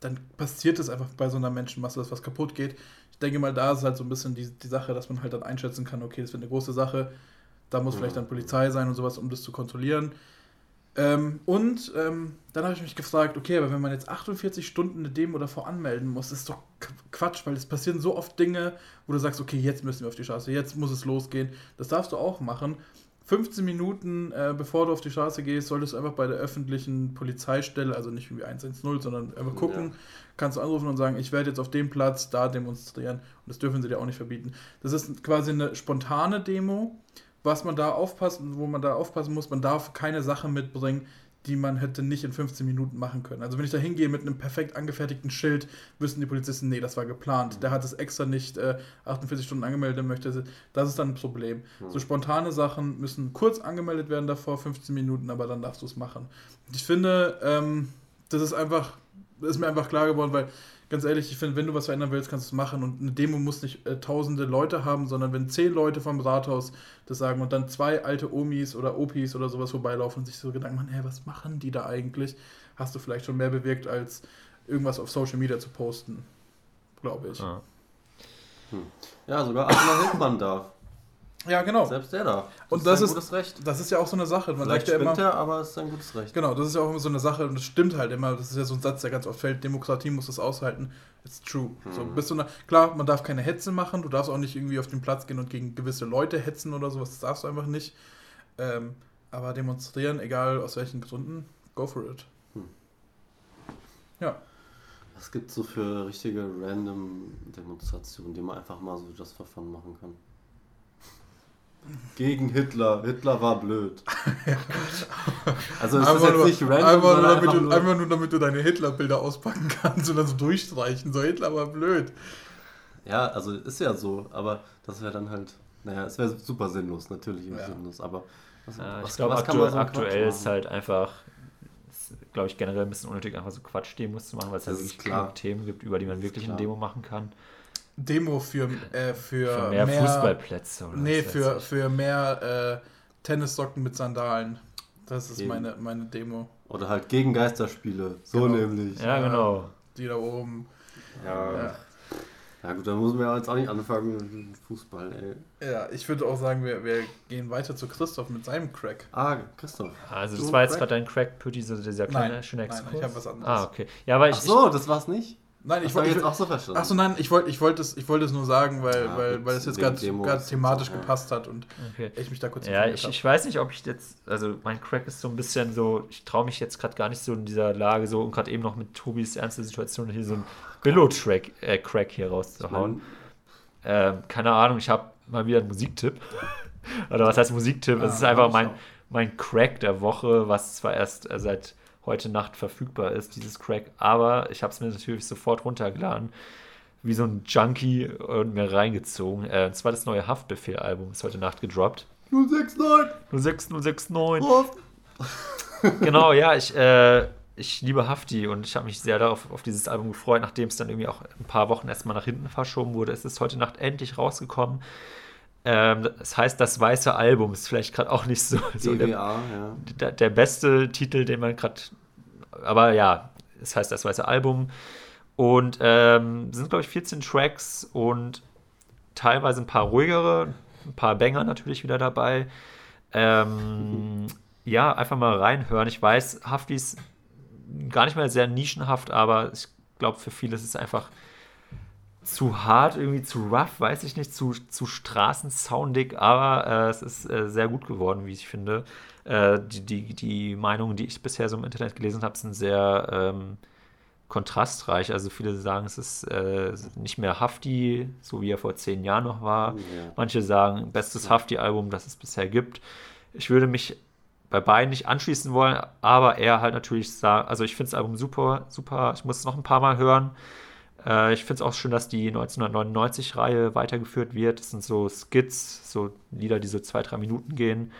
dann passiert es einfach bei so einer Menschenmasse, dass was kaputt geht. Ich denke mal, da ist halt so ein bisschen die, die Sache, dass man halt dann einschätzen kann, okay, das wird eine große Sache, da muss mhm. vielleicht dann Polizei sein und sowas, um das zu kontrollieren. Ähm, und ähm, dann habe ich mich gefragt, okay, aber wenn man jetzt 48 Stunden eine Demo davor anmelden muss, ist doch Quatsch, weil es passieren so oft Dinge, wo du sagst, okay, jetzt müssen wir auf die Straße, jetzt muss es losgehen. Das darfst du auch machen. 15 Minuten äh, bevor du auf die Straße gehst, solltest du einfach bei der öffentlichen Polizeistelle, also nicht wie 110, sondern einfach gucken, ja. kannst du anrufen und sagen, ich werde jetzt auf dem Platz da demonstrieren. Und das dürfen sie dir auch nicht verbieten. Das ist quasi eine spontane Demo. Was man da aufpassen, wo man da aufpassen muss, man darf keine Sache mitbringen, die man hätte nicht in 15 Minuten machen können. Also wenn ich da hingehe mit einem perfekt angefertigten Schild, wüssten die Polizisten, nee, das war geplant. Der hat es extra nicht äh, 48 Stunden angemeldet möchte. Das ist dann ein Problem. Mhm. So spontane Sachen müssen kurz angemeldet werden davor, 15 Minuten, aber dann darfst du es machen. Ich finde, ähm, das ist einfach, das ist mir einfach klar geworden, weil ganz ehrlich, ich finde, wenn du was verändern willst, kannst du es machen. Und eine Demo muss nicht äh, tausende Leute haben, sondern wenn zehn Leute vom Rathaus das sagen und dann zwei alte Omis oder Opis oder sowas vorbeilaufen und sich so Gedanken machen, hey, was machen die da eigentlich? Hast du vielleicht schon mehr bewirkt, als irgendwas auf Social Media zu posten. glaube ich. Ja. Hm. ja, sogar Attila Hildmann darf. Ja, genau. Selbst der darf. Das und das ist, ein gutes Recht. das ist ja auch so eine Sache. Man Vielleicht sagt ja immer, er, aber es ist ein gutes Recht. Genau, das ist ja auch immer so eine Sache und das stimmt halt immer. Das ist ja so ein Satz, der ganz oft fällt. Demokratie muss das aushalten. It's true. Hm. So, bist du eine, klar, man darf keine Hetze machen. Du darfst auch nicht irgendwie auf den Platz gehen und gegen gewisse Leute hetzen oder sowas. Das darfst du einfach nicht. Ähm, aber demonstrieren, egal aus welchen Gründen, go for it. Hm. Ja. Was gibt es so für richtige random Demonstrationen, die man einfach mal so just for fun machen kann? Gegen Hitler. Hitler war blöd. also ist einfach jetzt nur, nicht random, einfach, nur, damit einfach, du, nur einfach nur damit du deine Hitler-Bilder auspacken kannst und dann so durchstreichen. So Hitler war blöd. Ja, also ist ja so, aber das wäre dann halt, naja, es wäre super sinnlos, natürlich ja. sinnlos, aber was, ja, was, ich glaube, aktu so aktuell ist halt einfach glaube ich, generell ein bisschen unnötig, einfach so Quatsch-Demos zu machen, weil es halt wirklich klar. Themen gibt, über die man wirklich eine Demo machen kann. Demo für, äh, für, für mehr, mehr, Fußballplätze oder Nee, für, für mehr äh, Tennissocken mit Sandalen. Das ist meine, meine Demo. Oder halt gegen Geisterspiele. So genau. nämlich. Ja, genau. Die da oben. Ja. ja. Ja gut, dann müssen wir jetzt auch nicht anfangen mit Fußball, ey. Ja, ich würde auch sagen, wir, wir gehen weiter zu Christoph mit seinem Crack. Ah, Christoph. Also das du war jetzt gerade dein Crack, Pütti, so dieser kleine, nein, schöne Exkurs. Nein, ich habe was anderes. Ah, okay. Ja, aber ich, Ach so, das war's nicht? Nein, ich wollte jetzt auch so verstanden. Achso, nein, ich wollte ich wollte es ich wollte es nur sagen, weil ja, weil, weil es jetzt gerade thematisch so, gepasst hat und okay. ich mich da kurz Ja, ich, ich weiß nicht, ob ich jetzt also mein Crack ist so ein bisschen so, ich traue mich jetzt gerade gar nicht so in dieser Lage so und gerade eben noch mit Tobis ernste Situation hier so ein Billo Track äh, Crack hier rauszuhauen. Äh, keine Ahnung, ich habe mal wieder einen Musiktipp. Oder was heißt Musiktipp? Ah, es ist einfach mein mein Crack der Woche, was zwar erst äh, seit heute Nacht verfügbar ist, dieses Crack. Aber ich habe es mir natürlich sofort runtergeladen, wie so ein Junkie und mir reingezogen. Äh, und zwar das neue Haftbefehl-Album ist heute Nacht gedroppt. 069! 06, 069. genau, ja, ich, äh, ich liebe Hafti und ich habe mich sehr darauf auf dieses Album gefreut, nachdem es dann irgendwie auch ein paar Wochen erstmal nach hinten verschoben wurde. Es ist heute Nacht endlich rausgekommen. Ähm, das heißt, das weiße Album ist vielleicht gerade auch nicht so, so der, ja. der, der, beste Titel, den man gerade. Aber ja, es heißt das weiße Album. Und ähm, sind, glaube ich, 14 Tracks und teilweise ein paar ruhigere, ein paar Banger natürlich wieder dabei. Ähm, mhm. Ja, einfach mal reinhören. Ich weiß, Hafti ist gar nicht mal sehr nischenhaft, aber ich glaube, für viele ist es einfach zu hart, irgendwie zu rough, weiß ich nicht, zu, zu straßensoundig, aber äh, es ist äh, sehr gut geworden, wie ich finde. Äh, die, die, die Meinungen, die ich bisher so im Internet gelesen habe, sind sehr ähm, kontrastreich. Also viele sagen, es ist äh, nicht mehr Hafti, so wie er vor zehn Jahren noch war. Ja. Manche sagen, bestes Hafti-Album, das es bisher gibt. Ich würde mich bei beiden nicht anschließen wollen, aber er halt natürlich sagt, also ich finde das Album super, super, ich muss es noch ein paar Mal hören. Äh, ich finde es auch schön, dass die 1999-Reihe weitergeführt wird. Das sind so Skits, so Lieder, die so zwei, drei Minuten gehen.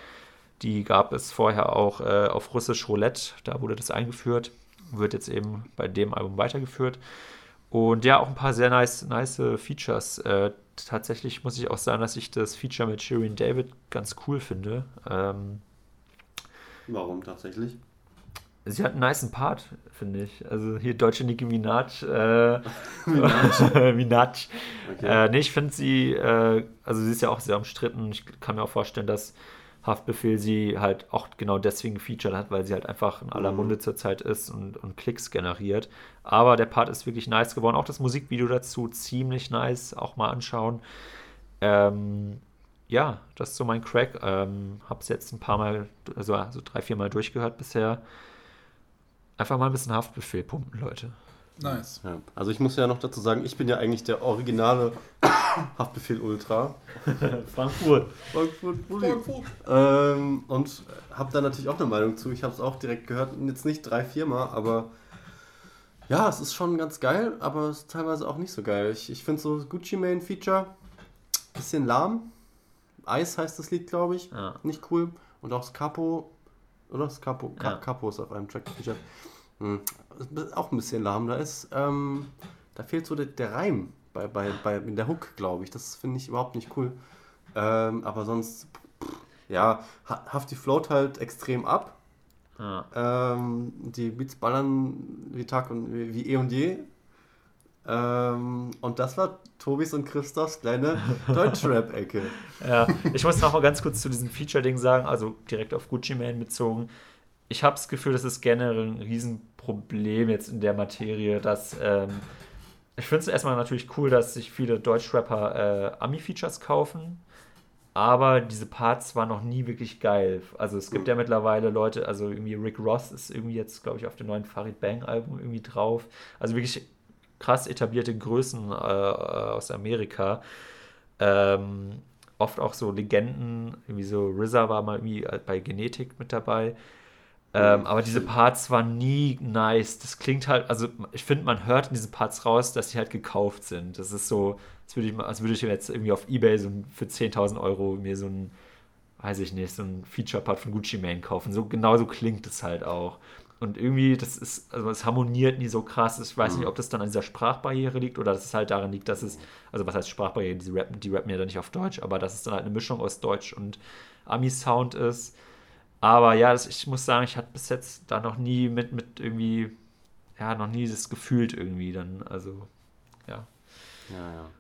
Die gab es vorher auch äh, auf Russisch Roulette, da wurde das eingeführt. Wird jetzt eben bei dem Album weitergeführt. Und ja, auch ein paar sehr nice, nice Features. Äh, tatsächlich muss ich auch sagen, dass ich das Feature mit Shirin David ganz cool finde. Ähm, Warum tatsächlich? Sie hat einen niceen Part, finde ich. Also hier deutsche Nicki Minaj. Äh, Minaj. Minaj. Okay. Äh, nee, ich finde sie, äh, also sie ist ja auch sehr umstritten. Ich kann mir auch vorstellen, dass Haftbefehl sie halt auch genau deswegen gefeatured hat, weil sie halt einfach in aller mhm. Munde zurzeit ist und, und Klicks generiert. Aber der Part ist wirklich nice geworden. Auch das Musikvideo dazu ziemlich nice. Auch mal anschauen. Ähm, ja, das ist so mein Crack. Ähm, hab's jetzt ein paar Mal, also, also drei, vier Mal durchgehört bisher einfach mal ein bisschen Haftbefehl pumpen, Leute. Nice. Ja. Also ich muss ja noch dazu sagen, ich bin ja eigentlich der originale Haftbefehl Ultra. Frankfurt. Frankfurt. Frankfurt. Ähm, und habe da natürlich auch eine Meinung zu. Ich habe es auch direkt gehört, jetzt nicht drei, vier Mal, aber ja, es ist schon ganz geil, aber es ist teilweise auch nicht so geil. Ich, ich finde so Gucci Mane Feature bisschen lahm. Eis heißt das Lied, glaube ich. Ja. Nicht cool. Und auch das Capo oder? Das Capo, ja. Capo ist auf einem Track gefeatured. Hm. Auch ein bisschen lahm. Da ist, ähm, da fehlt so der, der Reim bei, bei, bei, in der Hook, glaube ich. Das finde ich überhaupt nicht cool. Ähm, aber sonst, pff, ja, Hafti float halt extrem ab. Ja. Ähm, die Beats ballern wie Tag und wie, wie eh und je. Ähm, und das war Tobis und Christophs kleine Deutschrap-Ecke. ja, ich muss noch mal ganz kurz zu diesem Feature-Ding sagen, also direkt auf Gucci Mane bezogen. Ich habe das Gefühl, das ist generell ein Riesenproblem jetzt in der Materie, dass ähm, ich finde es erstmal natürlich cool, dass sich viele Deutschrapper äh, Ami-Features kaufen aber diese Parts waren noch nie wirklich geil. Also es gibt ja mittlerweile Leute, also irgendwie Rick Ross ist irgendwie jetzt, glaube ich, auf dem neuen Farid Bang Album irgendwie drauf. Also wirklich krass etablierte Größen äh, aus Amerika. Ähm, oft auch so Legenden, irgendwie so RZA war mal irgendwie bei Genetik mit dabei. Ähm, mhm. aber diese Parts waren nie nice. Das klingt halt, also ich finde, man hört in diesen Parts raus, dass sie halt gekauft sind. Das ist so, als würde ich, als würde ich jetzt irgendwie auf Ebay so für 10.000 Euro mir so ein, weiß ich nicht, so ein Feature-Part von Gucci Mane kaufen. So genauso klingt es halt auch. Und irgendwie, das ist, also es harmoniert nie so krass. Ich weiß mhm. nicht, ob das dann an dieser Sprachbarriere liegt oder dass es halt daran liegt, dass es, also was heißt Sprachbarriere, die rappen, die rappen ja dann nicht auf Deutsch, aber dass es dann halt eine Mischung aus Deutsch und Ami-Sound ist. Aber ja, das, ich muss sagen, ich hatte bis jetzt da noch nie mit, mit irgendwie, ja, noch nie das gefühlt irgendwie dann, also, ja. Ja, ja.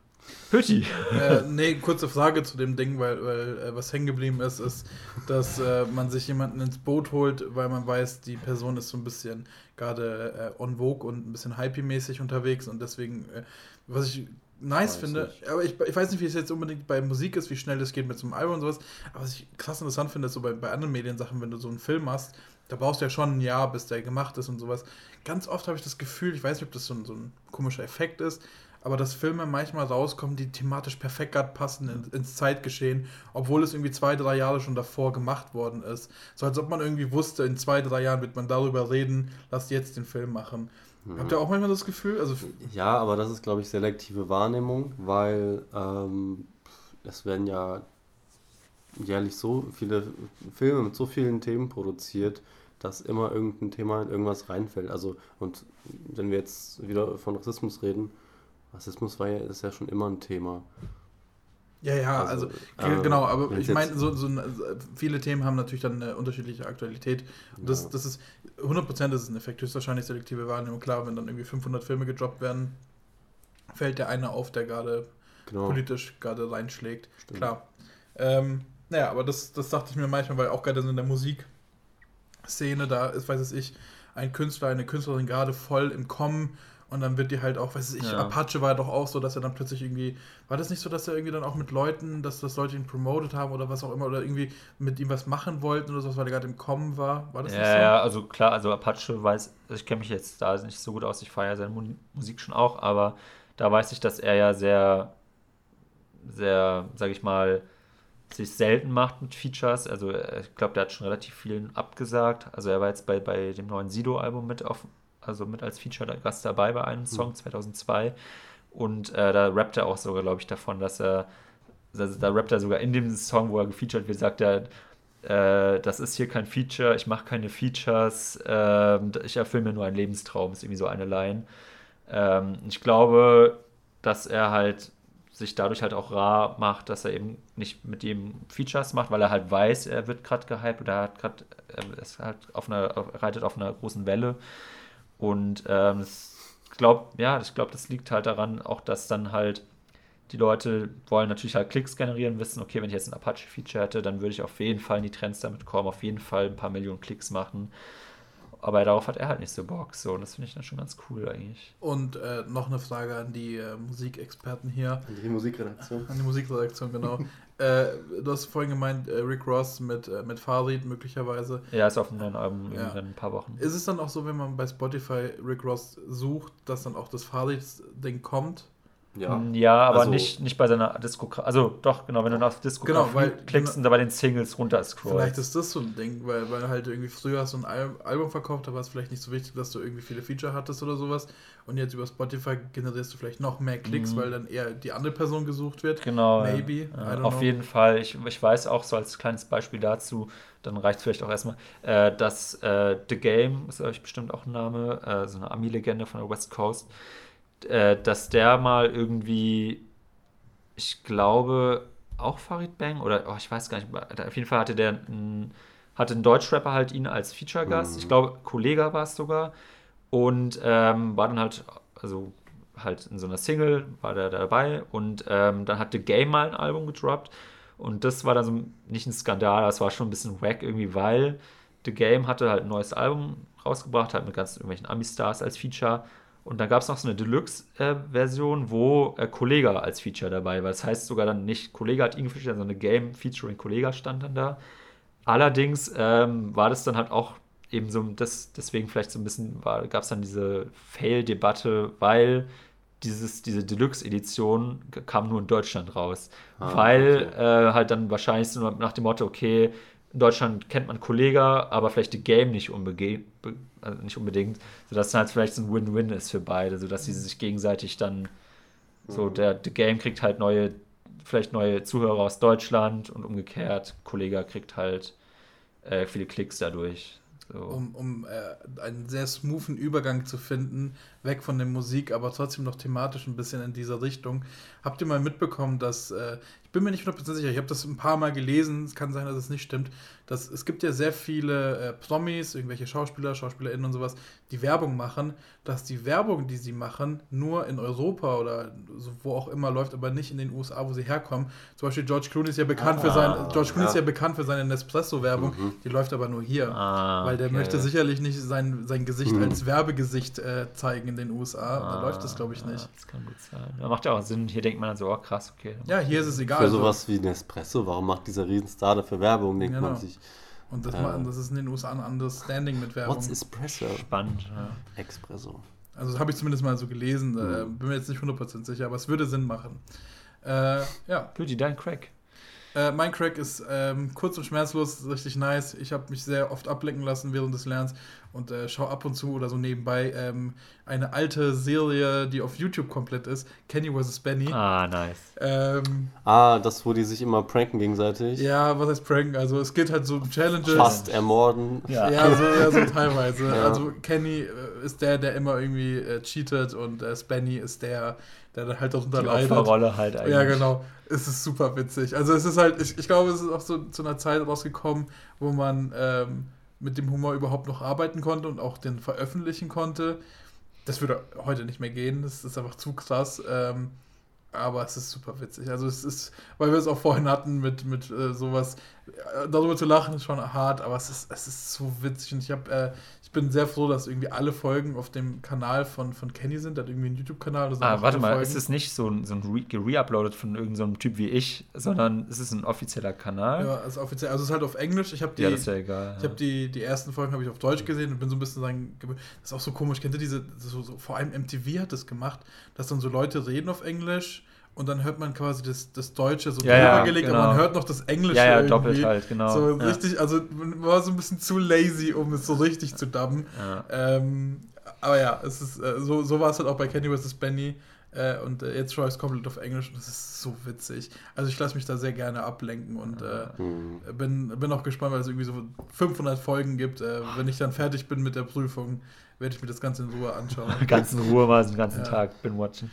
Pötti. Äh, nee, kurze Frage zu dem Ding, weil, weil äh, was hängen geblieben ist, ist, dass äh, man sich jemanden ins Boot holt, weil man weiß, die Person ist so ein bisschen gerade äh, on vogue und ein bisschen hypey-mäßig unterwegs und deswegen, äh, was ich nice finde, nicht. aber ich, ich weiß nicht, wie es jetzt unbedingt bei Musik ist, wie schnell das geht mit so einem Album und sowas, aber was ich krass interessant finde, ist so bei, bei anderen Mediensachen, wenn du so einen Film machst, da brauchst du ja schon ein Jahr, bis der gemacht ist und sowas. Ganz oft habe ich das Gefühl, ich weiß nicht, ob das so ein, so ein komischer Effekt ist, aber dass Filme manchmal rauskommen, die thematisch perfekt gerade passen in, ins Zeitgeschehen, obwohl es irgendwie zwei, drei Jahre schon davor gemacht worden ist. So als ob man irgendwie wusste, in zwei, drei Jahren wird man darüber reden, lasst jetzt den Film machen. Mhm. Habt ihr auch manchmal das Gefühl? Also ja, aber das ist, glaube ich, selektive Wahrnehmung, weil ähm, es werden ja jährlich so viele Filme mit so vielen Themen produziert, dass immer irgendein Thema in irgendwas reinfällt. Also, und wenn wir jetzt wieder von Rassismus reden, Rassismus war ja, ist ja schon immer ein Thema. Ja, ja, also, also äh, genau, aber ich meine, so, so, viele Themen haben natürlich dann eine unterschiedliche Aktualität. Und das, ja. das ist, 100% ist es ein Effekt, höchstwahrscheinlich selektive Wahrnehmung. Klar, wenn dann irgendwie 500 Filme gedroppt werden, fällt der eine auf, der gerade genau. politisch gerade reinschlägt. Stimmt. Klar. Ähm, naja, aber das, das dachte ich mir manchmal, weil auch gerade in der Musikszene, da ist, weiß ich, ein Künstler, eine Künstlerin gerade voll im Kommen und dann wird die halt auch, weiß ich, ja. Apache war doch auch so, dass er dann plötzlich irgendwie, war das nicht so, dass er irgendwie dann auch mit Leuten, dass das Leute ihn promotet haben oder was auch immer, oder irgendwie mit ihm was machen wollten oder so, weil er gerade im Kommen war? War das ja, nicht so? Ja, also klar, also Apache weiß, ich kenne mich jetzt da nicht so gut aus, ich feiere seine Musik schon auch, aber da weiß ich, dass er ja sehr, sehr, sag ich mal, sich selten macht mit Features. Also ich glaube, der hat schon relativ vielen abgesagt. Also er war jetzt bei, bei dem neuen Sido-Album mit auf, also mit als Feature-Gast dabei bei einem Song mhm. 2002. Und äh, da rappt er auch sogar, glaube ich, davon, dass er, also da rappt er sogar in dem Song, wo er gefeatured wird, sagt er, äh, das ist hier kein Feature, ich mache keine Features, äh, ich erfülle mir nur einen Lebenstraum, ist irgendwie so eine Line. Ähm, ich glaube, dass er halt sich dadurch halt auch rar macht, dass er eben nicht mit ihm Features macht, weil er halt weiß, er wird gerade gehypt oder er hat gerade, er ist halt auf einer, reitet auf einer großen Welle. Und ähm, ich glaube, ja, ich glaube, das liegt halt daran, auch dass dann halt die Leute wollen natürlich halt Klicks generieren, wissen, okay, wenn ich jetzt ein Apache-Feature hätte, dann würde ich auf jeden Fall in die Trends damit kommen, auf jeden Fall ein paar Millionen Klicks machen. Aber darauf hat er halt nicht so Bock. So, und das finde ich dann schon ganz cool eigentlich. Und äh, noch eine Frage an die äh, Musikexperten hier. An die Musikredaktion. An die Musikredaktion, genau. äh, du hast vorhin gemeint, äh, Rick Ross mit, äh, mit Farid möglicherweise. Ja, ist auf einem neuen Album ja. in ein paar Wochen. Ist es dann auch so, wenn man bei Spotify Rick Ross sucht, dass dann auch das Farid-Ding kommt? Ja, hm, ja aber also, nicht, nicht bei seiner Diskografie. Also doch, genau, wenn du auf Diskografie genau, weil, klickst und da bei den Singles runter scrollst. Vielleicht ist das so ein Ding, weil, weil halt irgendwie früher hast du ein Al Album verkauft, da war es vielleicht nicht so wichtig, dass du irgendwie viele Feature hattest oder sowas. Und jetzt über Spotify generierst du vielleicht noch mehr Klicks, mhm. weil dann eher die andere Person gesucht wird. Genau. Maybe. Ja, auf know. jeden Fall. Ich, ich weiß auch so als kleines Beispiel dazu, dann reicht es vielleicht auch erstmal, äh, dass äh, The Game, ist euch bestimmt auch ein Name, äh, so eine Ami-Legende von der West Coast, äh, dass der mal irgendwie, ich glaube, auch Farid Bang oder oh, ich weiß gar nicht, auf jeden Fall hatte der einen, hatte ein Deutschrapper halt ihn als Feature-Gast. Mhm. Ich glaube, Kollega war es sogar. Und ähm, war dann halt, also halt in so einer Single, war der dabei und ähm, dann hat The Game mal ein Album gedroppt und das war dann so nicht ein Skandal, das war schon ein bisschen wack irgendwie, weil The Game hatte halt ein neues Album rausgebracht, halt mit ganz irgendwelchen Ami-Stars als Feature und dann gab es noch so eine Deluxe-Version, äh, wo äh, Kollega als Feature dabei war. Das heißt sogar dann nicht Kollega hat ihn gefeatured, sondern eine Game featuring Kollega stand dann da. Allerdings ähm, war das dann halt auch eben so, das, deswegen vielleicht so ein bisschen, gab es dann diese Fail-Debatte, weil dieses, diese Deluxe-Edition kam nur in Deutschland raus. Ah, weil okay. äh, halt dann wahrscheinlich so nach dem Motto, okay, in Deutschland kennt man Kollega, aber vielleicht die Game nicht, unbege also nicht unbedingt, sodass dann halt vielleicht so ein Win-Win ist für beide, sodass sie sich gegenseitig dann so, mhm. der, der Game kriegt halt neue, vielleicht neue Zuhörer aus Deutschland und umgekehrt, Kollega kriegt halt äh, viele Klicks dadurch. So. Um, um äh, einen sehr smoothen Übergang zu finden, weg von der Musik, aber trotzdem noch thematisch ein bisschen in dieser Richtung. Habt ihr mal mitbekommen, dass, äh, ich bin mir nicht 100% sicher, ich habe das ein paar Mal gelesen, es kann sein, dass es nicht stimmt, dass es gibt ja sehr viele äh, Promis, irgendwelche Schauspieler, SchauspielerInnen und sowas, die Werbung machen, dass die Werbung, die sie machen, nur in Europa oder so, wo auch immer läuft, aber nicht in den USA, wo sie herkommen. Zum Beispiel George Clooney ist ja bekannt ah, für sein, George Clooney ja. ist ja bekannt für seine Nespresso-Werbung, mhm. die läuft aber nur hier. Ah, weil der okay. möchte sicherlich nicht sein, sein Gesicht mhm. als Werbegesicht äh, zeigen in den USA. Ah, da läuft das, glaube ich, nicht. Das kann gut sein. Da macht ja auch Sinn. Hier denkt man dann so, oh krass, okay. Ja, hier ist es egal. Für sowas wie Nespresso, warum macht dieser Riesenstar dafür Werbung, denkt genau. man sich. Und das, äh, das ist in den USA ein anderes Standing mit Werbung. What's Espresso? Spannend, ja. Espresso. Also das habe ich zumindest mal so gelesen. Mhm. bin mir jetzt nicht 100% sicher, aber es würde Sinn machen. Äh, ja. Beauty, dein Crack. Äh, mein Crack ist ähm, kurz und schmerzlos, richtig nice. Ich habe mich sehr oft ablenken lassen während des Lernens und äh, schaue ab und zu oder so nebenbei ähm, eine alte Serie, die auf YouTube komplett ist, Kenny vs. Benny. Ah, nice. Ähm, ah, das, wo die sich immer pranken gegenseitig. Ja, was heißt pranken? Also es geht halt so um Challenges. Fast ermorden. Ja, ja, so, ja so teilweise. Ja. Also Kenny äh, ist der, der immer irgendwie äh, cheatet und äh, Spenny ist der, der dann halt darunter die leidet. Opferrolle halt eigentlich. Ja, genau. Es ist super witzig. Also es ist halt, ich, ich glaube, es ist auch so zu einer Zeit rausgekommen, wo man ähm, mit dem Humor überhaupt noch arbeiten konnte und auch den veröffentlichen konnte. Das würde heute nicht mehr gehen, das ist einfach zu krass. Ähm, aber es ist super witzig. Also es ist, weil wir es auch vorhin hatten mit, mit äh, sowas, äh, darüber zu lachen ist schon hart, aber es ist, es ist so witzig. Und ich habe äh, bin sehr froh, dass irgendwie alle Folgen auf dem Kanal von, von Kenny sind. Der hat irgendwie einen YouTube-Kanal. Ah, warte mal, Folgen. ist es nicht so ein, so ein re-uploadet von irgendeinem so Typ wie ich, sondern es ist ein offizieller Kanal? Ja, also offiziell. Also es ist halt auf Englisch. Ich habe die, ja, das ist ja egal. Ich ja. habe die, die ersten Folgen habe ich auf Deutsch gesehen und bin so ein bisschen sagen, das ist auch so komisch. Kennt ihr diese, so, so, vor allem MTV hat das gemacht, dass dann so Leute reden auf Englisch und dann hört man quasi das, das Deutsche so ja, drüber gelegt, genau. aber man hört noch das Englische. Ja, ja, irgendwie. doppelt halt, genau. So ja. richtig, also man war so ein bisschen zu lazy, um es so richtig zu dubben. Ja. Ähm, aber ja, es ist, äh, so, so war es halt auch bei Kenny vs. Benny. Äh, und äh, jetzt schaue ich es komplett auf Englisch und das ist so witzig. Also ich lasse mich da sehr gerne ablenken und äh, mhm. bin, bin auch gespannt, weil es irgendwie so 500 Folgen gibt. Äh, wenn ich dann fertig bin mit der Prüfung, werde ich mir das Ganze in Ruhe anschauen. Ganz in Ruhe mal den ganzen Tag bin watchen.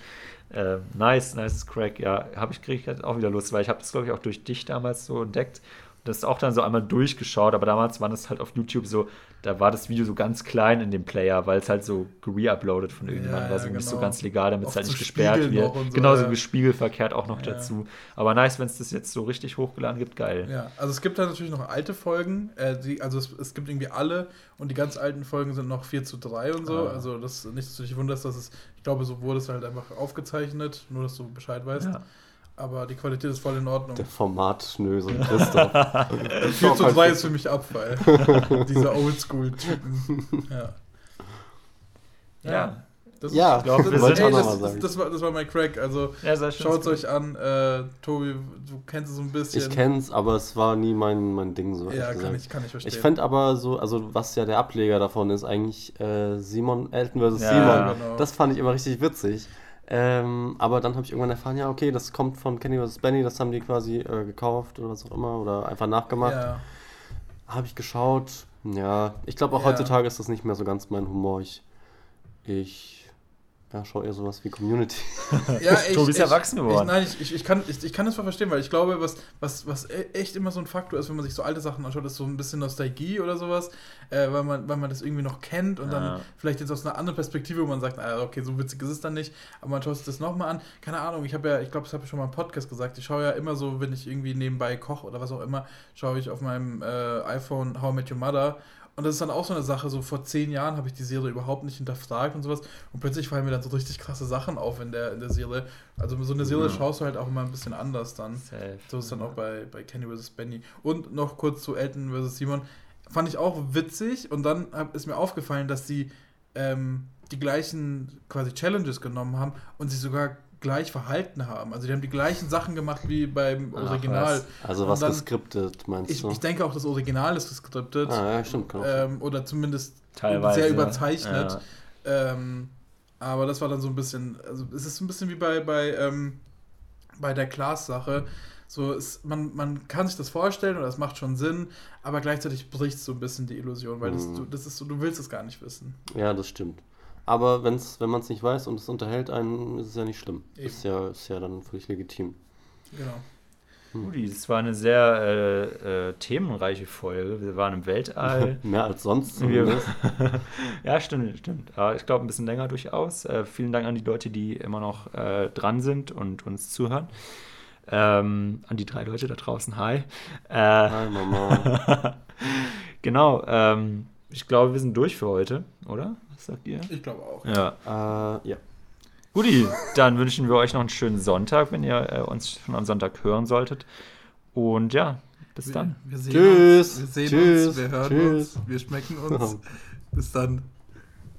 Äh, nice, nice Crack. Ja, habe ich kriege ich auch wieder Lust, weil ich habe das glaube ich auch durch dich damals so entdeckt. Das ist auch dann so einmal durchgeschaut, aber damals war das halt auf YouTube so, da war das Video so ganz klein in dem Player, weil es halt so re-uploaded von irgendjemandem ja, war, so genau. nicht so ganz legal, damit es halt nicht gesperrt wird. So, Genauso ja. gespiegelverkehrt auch noch ja. dazu. Aber nice, wenn es das jetzt so richtig hochgeladen gibt, geil. Ja, also es gibt da natürlich noch alte Folgen, äh, die, also es, es, gibt irgendwie alle und die ganz alten Folgen sind noch 4 zu 3 und so. Ah. Also das nicht, dass du dich wunderst, dass es, ich glaube, so wurde es halt einfach aufgezeichnet, nur dass du Bescheid weißt. Ja aber die Qualität ist voll in Ordnung. Der Formatschnösel Christoph. 4 zu 3 ist für mich Abfall. Diese Oldschool-Typen. Ja. Ja. ja. Das ja, ist, glaub, das, ey, das, das, das, war, das war mein Crack. Also ja, schaut es euch an. Äh, Tobi, du kennst es so ein bisschen. Ich kenn's, aber es war nie mein, mein Ding so. Ja, kann ich, kann ich verstehen. Ich fände aber so, also was ja der Ableger davon ist, eigentlich äh, Simon, Elton vs. Ja, Simon. Genau. Das fand ich immer richtig witzig. Ähm, aber dann habe ich irgendwann erfahren, ja, okay, das kommt von Kenny vs. Benny, das haben die quasi äh, gekauft oder was auch immer oder einfach nachgemacht. Ja. Habe ich geschaut. Ja, ich glaube auch ja. heutzutage ist das nicht mehr so ganz mein Humor. Ich, ich Ja, schau eher sowas wie Community. ja, ich, du bist ich, erwachsen geworden. Ich, nein, ich, ich, ich, kann, ich, ich kann das mal verstehen, weil ich glaube, was, was, was e, echt immer so ein Faktor ist, wenn man sich so alte Sachen anschaut, ist so ein bisschen Nostalgie oder sowas, äh, weil, man, weil man das irgendwie noch kennt und ja. dann vielleicht jetzt aus einer anderen Perspektive, wo man sagt, ah, okay, so witzig ist es dann nicht, aber man schaut sich das nochmal an. Keine Ahnung, ich habe ja, ich glaube, das habe ich schon mal im Podcast gesagt, ich schaue ja immer so, wenn ich irgendwie nebenbei koche oder was auch immer, schaue ich auf meinem äh, iPhone How I Met Your Mother und das ist dann auch so eine Sache, so vor zehn Jahren habe ich die Serie überhaupt nicht hinterfragt und sowas. Und plötzlich fallen mir dann so richtig krasse Sachen auf in der, in der Serie. Also so eine Serie ja. schaust du halt auch immer ein bisschen anders dann. Safe. So ist dann auch bei, bei Kenny vs. Benny. Und noch kurz zu Elton vs. Simon. Fand ich auch witzig und dann ist mir aufgefallen, dass sie ähm, die gleichen quasi Challenges genommen haben und sich sogar gleich verhalten haben. Also die haben die gleichen Sachen gemacht wie beim Ach, Original. Was. Also was dann, geskriptet, meinst ich, du? Ich denke auch, das Original ist geskriptet. Ah, ja, stimmt. Ähm, oder zumindest Teilweise. sehr überzeichnet. Ja. Ähm, aber das war dann so ein bisschen, also es ist ein bisschen wie bei, bei, ähm, bei der Klaas-Sache. So, ist, man, man kann sich das vorstellen oder es macht schon Sinn, aber gleichzeitig bricht so ein bisschen die Illusion, weil das, mhm. du, das ist so, du willst es gar nicht wissen. Ja, das stimmt. Aber wenn's, wenn man es nicht weiß und es unterhält einen, ist es ja nicht schlimm. Ist ja, ist ja dann völlig legitim. Genau. Hm. das war eine sehr äh, äh, themenreiche Folge. Wir waren im Weltall. Mehr als sonst. Wir, ja, stimmt, stimmt. Aber ich glaube, ein bisschen länger durchaus. Äh, vielen Dank an die Leute, die immer noch äh, dran sind und uns zuhören. Ähm, an die drei Leute da draußen. Hi. Äh, Hi, Mama. genau. Ähm, ich glaube, wir sind durch für heute, oder? Was sagt ihr? Ich glaube auch. Ja. Äh, ja. Guti, dann wünschen wir euch noch einen schönen Sonntag, wenn ihr äh, uns schon am Sonntag hören solltet. Und ja, bis wir, dann. Wir Tschüss. Uns, wir sehen Tschüss. uns, wir hören Tschüss. uns, wir schmecken uns. Bis dann.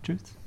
Tschüss.